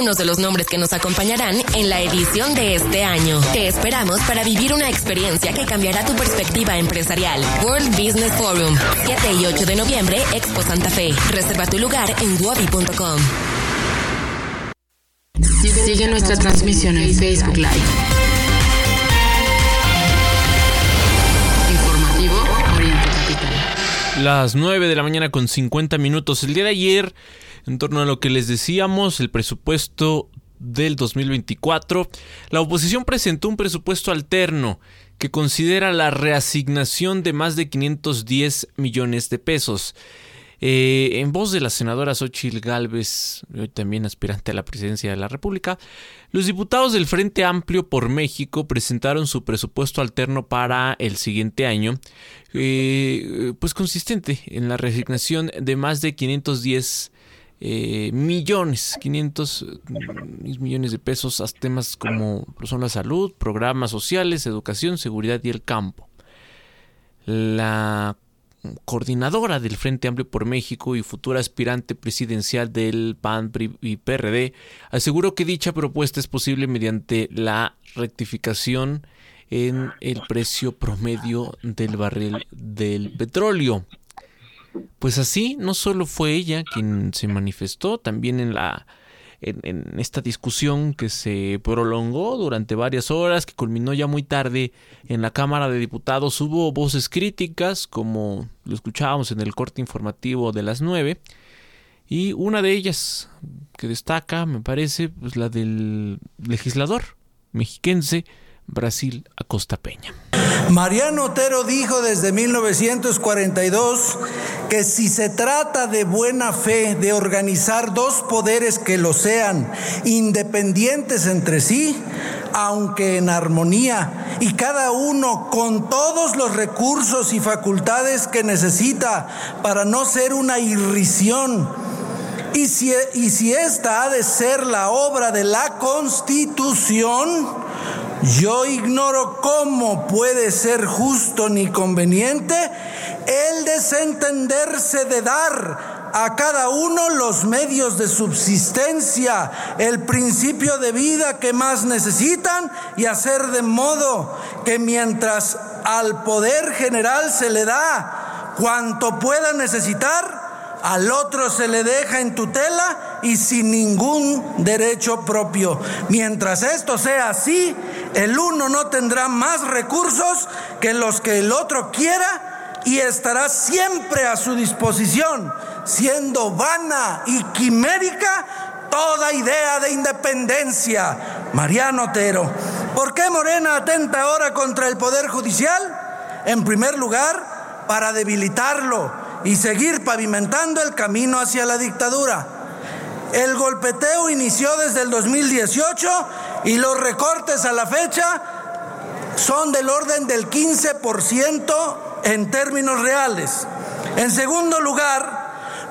de los nombres que nos acompañarán en la edición de este año. Te esperamos para vivir una experiencia que cambiará tu perspectiva empresarial. World Business Forum, 7 y 8 de noviembre, Expo Santa Fe. Reserva tu lugar en wabi.com. Sigue nuestra transmisión en Facebook Live. Las 9 de la mañana con 50 minutos. El día de ayer, en torno a lo que les decíamos, el presupuesto del 2024, la oposición presentó un presupuesto alterno que considera la reasignación de más de 510 millones de pesos. Eh, en voz de la senadora Xochil Gálvez, también aspirante a la presidencia de la República, los diputados del Frente Amplio por México presentaron su presupuesto alterno para el siguiente año, eh, pues consistente en la resignación de más de 510 eh, millones, 500 millones de pesos a temas como son la salud, programas sociales, educación, seguridad y el campo. La coordinadora del Frente Amplio por México y futura aspirante presidencial del PAN y PRD, aseguró que dicha propuesta es posible mediante la rectificación en el precio promedio del barril del petróleo. Pues así, no solo fue ella quien se manifestó, también en la en, esta discusión que se prolongó durante varias horas, que culminó ya muy tarde en la Cámara de Diputados, hubo voces críticas, como lo escuchábamos en el corte informativo de las nueve, y una de ellas que destaca, me parece, pues la del legislador mexiquense Brasil Acosta Peña. Mariano Otero dijo desde 1942 que si se trata de buena fe de organizar dos poderes que lo sean, independientes entre sí, aunque en armonía, y cada uno con todos los recursos y facultades que necesita para no ser una irrisión, y si, y si esta ha de ser la obra de la Constitución, yo ignoro cómo puede ser justo ni conveniente el desentenderse de dar a cada uno los medios de subsistencia, el principio de vida que más necesitan y hacer de modo que mientras al poder general se le da cuanto pueda necesitar, al otro se le deja en tutela y sin ningún derecho propio. Mientras esto sea así, el uno no tendrá más recursos que los que el otro quiera y estará siempre a su disposición, siendo vana y quimérica toda idea de independencia. Mariano Otero, ¿por qué Morena atenta ahora contra el Poder Judicial? En primer lugar, para debilitarlo y seguir pavimentando el camino hacia la dictadura. El golpeteo inició desde el 2018 y los recortes a la fecha son del orden del 15% en términos reales. En segundo lugar,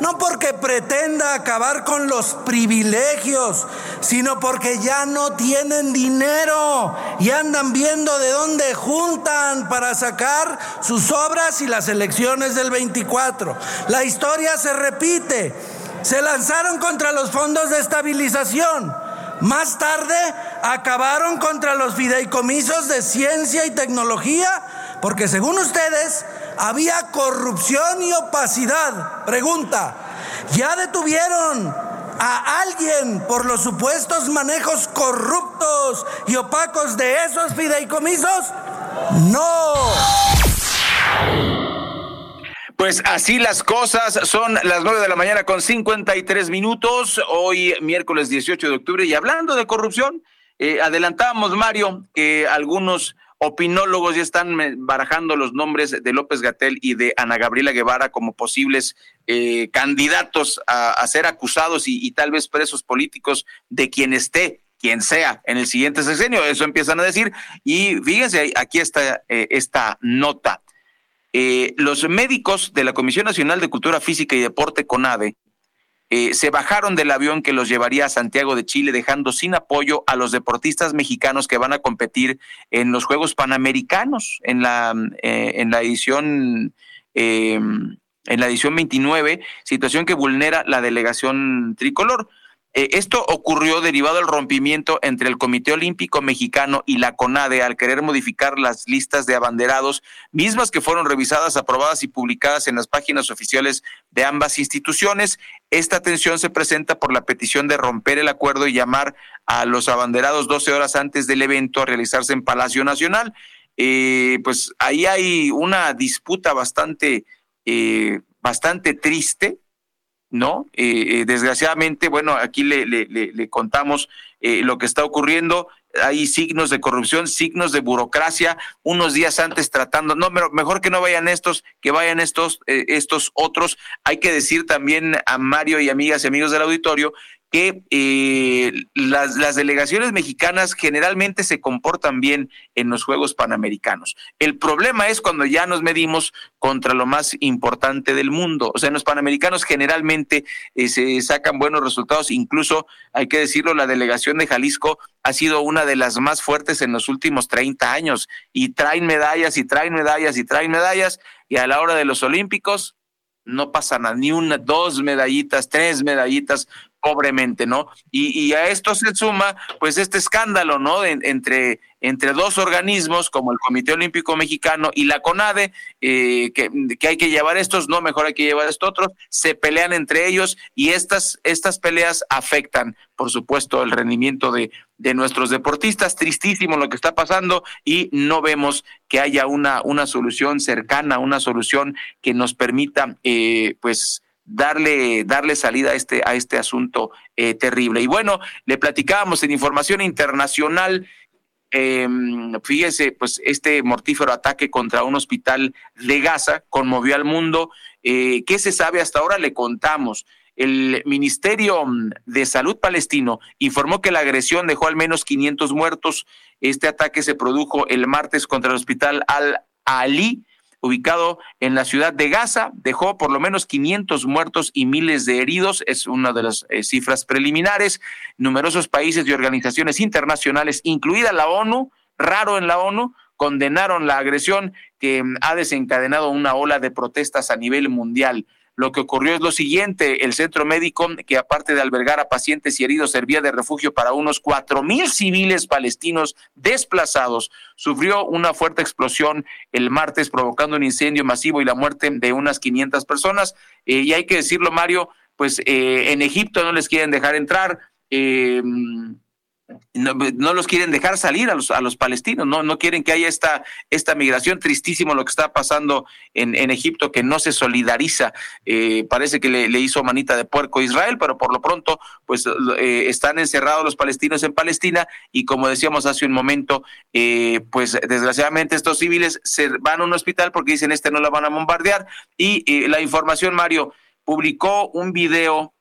no porque pretenda acabar con los privilegios, sino porque ya no tienen dinero y andan viendo de dónde juntan para sacar sus obras y las elecciones del 24. La historia se repite. Se lanzaron contra los fondos de estabilización. Más tarde acabaron contra los fideicomisos de ciencia y tecnología, porque según ustedes, había corrupción y opacidad. Pregunta, ¿ya detuvieron a alguien por los supuestos manejos corruptos y opacos de esos fideicomisos? No. Pues así las cosas, son las nueve de la mañana con 53 minutos, hoy miércoles 18 de octubre, y hablando de corrupción, eh, adelantamos, Mario, que algunos opinólogos ya están barajando los nombres de López Gatel y de Ana Gabriela Guevara como posibles eh, candidatos a, ser acusados y, tal vez presos políticos de quien esté, quien sea, en el siguiente sexenio. Eso empiezan a decir. Y fíjense, aquí está eh, esta nota. Eh, los médicos de la Comisión Nacional de Cultura Física y Deporte, CONADE, eh, se bajaron del avión que los llevaría a Santiago de Chile, dejando sin apoyo a los deportistas mexicanos que van a competir en los Juegos Panamericanos en la, eh, en la edición. Em, en la edición 29, situación que vulnera la delegación tricolor. Eh, esto ocurrió derivado del rompimiento entre el Comité Olímpico Mexicano y la CONADE al querer modificar las listas de abanderados, mismas que fueron revisadas, aprobadas y publicadas en las páginas oficiales de ambas instituciones. Esta tensión se presenta por la petición de romper el acuerdo y llamar a los abanderados 12 horas antes del evento a realizarse en Palacio Nacional. Eh, pues ahí hay una disputa bastante eh, bastante triste, ¿no? Eh, desgraciadamente, bueno, aquí le, le, le contamos lo que está ocurriendo hay signos de corrupción, signos de burocracia, unos días antes tratando, no, mejor que no vayan estos, que vayan estos, eh, estos otros. Hay que decir también a Mario y amigas y amigos del auditorio que eh, las, delegaciones mexicanas generalmente se comportan bien en los Juegos Panamericanos. El problema es cuando ya nos medimos contra lo más importante del mundo. O sea, en los Panamericanos generalmente eh, se sacan buenos resultados, incluso, hay que decirlo, la delegación de Jalisco ha sido una de las más fuertes en los últimos 30 años y traen medallas y traen medallas y traen medallas y a la hora de los Olímpicos no pasa nada, ni una, dos medallitas, tres medallitas, pobremente, ¿no? Y, a esto se suma, pues, este escándalo, ¿no? entre, entre dos organismos como el Comité Olímpico Mexicano y la CONADE, eh, que, que, hay que llevar estos, no, mejor hay que llevar estos otros, se pelean entre ellos y estas, estas peleas afectan, por supuesto, el rendimiento de, de nuestros deportistas. Tristísimo lo que está pasando y no vemos que haya una, una solución cercana, una solución que nos permita, eh, pues, darle, darle salida a este, a este asunto eh, terrible. Y bueno, le platicábamos en información internacional. Eh, fíjese, pues este mortífero ataque contra un hospital de Gaza conmovió al mundo. Eh, ¿Qué se sabe hasta ahora? Le contamos. El Ministerio de Salud palestino informó que la agresión dejó al menos 500 muertos. Este ataque se produjo el martes contra el hospital Al-Ali ubicado en la ciudad de Gaza, dejó por lo menos 500 muertos y miles de heridos, es una de las eh, cifras preliminares. Numerosos países y organizaciones internacionales, incluida la ONU, raro en la ONU, condenaron la agresión que mm, ha desencadenado una ola de protestas a nivel mundial. Lo que ocurrió es lo siguiente, el centro médico, que aparte de albergar a pacientes y heridos, servía de refugio para unos cuatro mil civiles palestinos desplazados, sufrió una fuerte explosión el martes, provocando un incendio masivo y la muerte de unas 500 personas. Eh, y hay que decirlo, Mario, pues eh, en Egipto no les quieren dejar entrar. Eh, no, los quieren dejar salir a los, a los palestinos, no, no quieren que haya esta, esta migración. Tristísimo lo que está pasando en, Egipto, que no se solidariza. Eh, parece que le, hizo manita de puerco a Israel, pero por lo pronto, pues eh, están encerrados los palestinos en Palestina y como decíamos hace un momento, eh, pues desgraciadamente estos civiles se van a un hospital porque dicen este no la van a bombardear y la información, Mario, publicó un video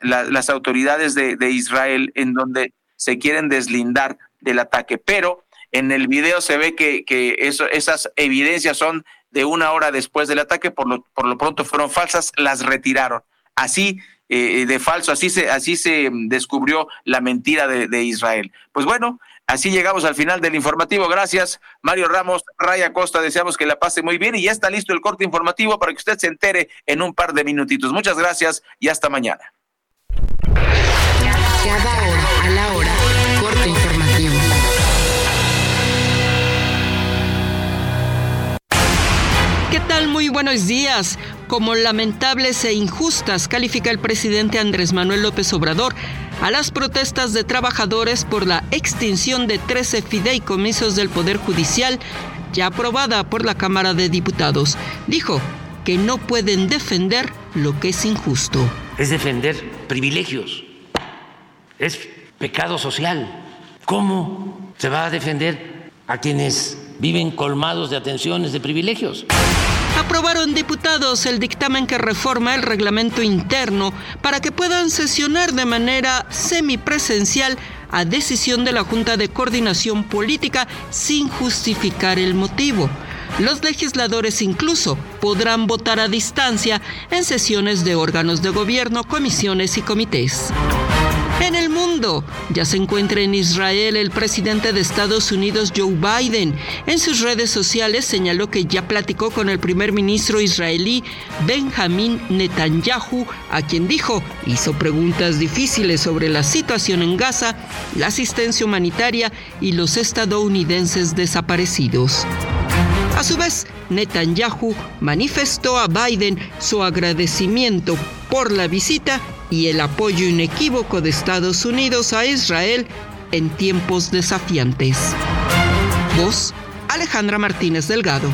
las autoridades de, Israel en donde se quieren deslindar del ataque, pero en el video se ve que, eso, esas evidencias son de una hora después del ataque, por lo, por lo pronto fueron falsas, las retiraron. Así eh, de falso, así se, así se descubrió la mentira de, de, Israel. Pues bueno, así llegamos al final del informativo. Gracias, Mario Ramos, Raya Costa, deseamos que la pase muy bien y ya está listo el corte informativo para que usted se entere en un par de minutitos. Muchas gracias y hasta mañana. Cada hora a la hora, corte informativo. ¿Qué tal? Muy buenos días. Como lamentables e injustas califica el presidente Andrés Manuel López Obrador a las protestas de trabajadores por la extinción de 13 fideicomisos del Poder Judicial ya aprobada por la Cámara de Diputados. Dijo que no pueden defender lo que es injusto. Es defender privilegios es pecado social. ¿Cómo se va a defender a quienes viven colmados de atenciones, de privilegios? Aprobaron diputados el dictamen que reforma el reglamento interno para que puedan sesionar de manera semipresencial a decisión de la Junta de Coordinación Política sin justificar el motivo. Los legisladores incluso podrán votar a distancia en sesiones de órganos de gobierno, comisiones y comités. En el mundo, ya se encuentra en Israel el presidente de Estados Unidos Joe Biden. En sus redes sociales señaló que ya platicó con el primer ministro israelí Benjamin Netanyahu, a quien dijo hizo preguntas difíciles sobre la situación en Gaza, la asistencia humanitaria y los estadounidenses desaparecidos. A su vez, Netanyahu manifestó a Biden su agradecimiento por la visita y el apoyo inequívoco de Estados Unidos a Israel en tiempos desafiantes. Voz Alejandra Martínez Delgado.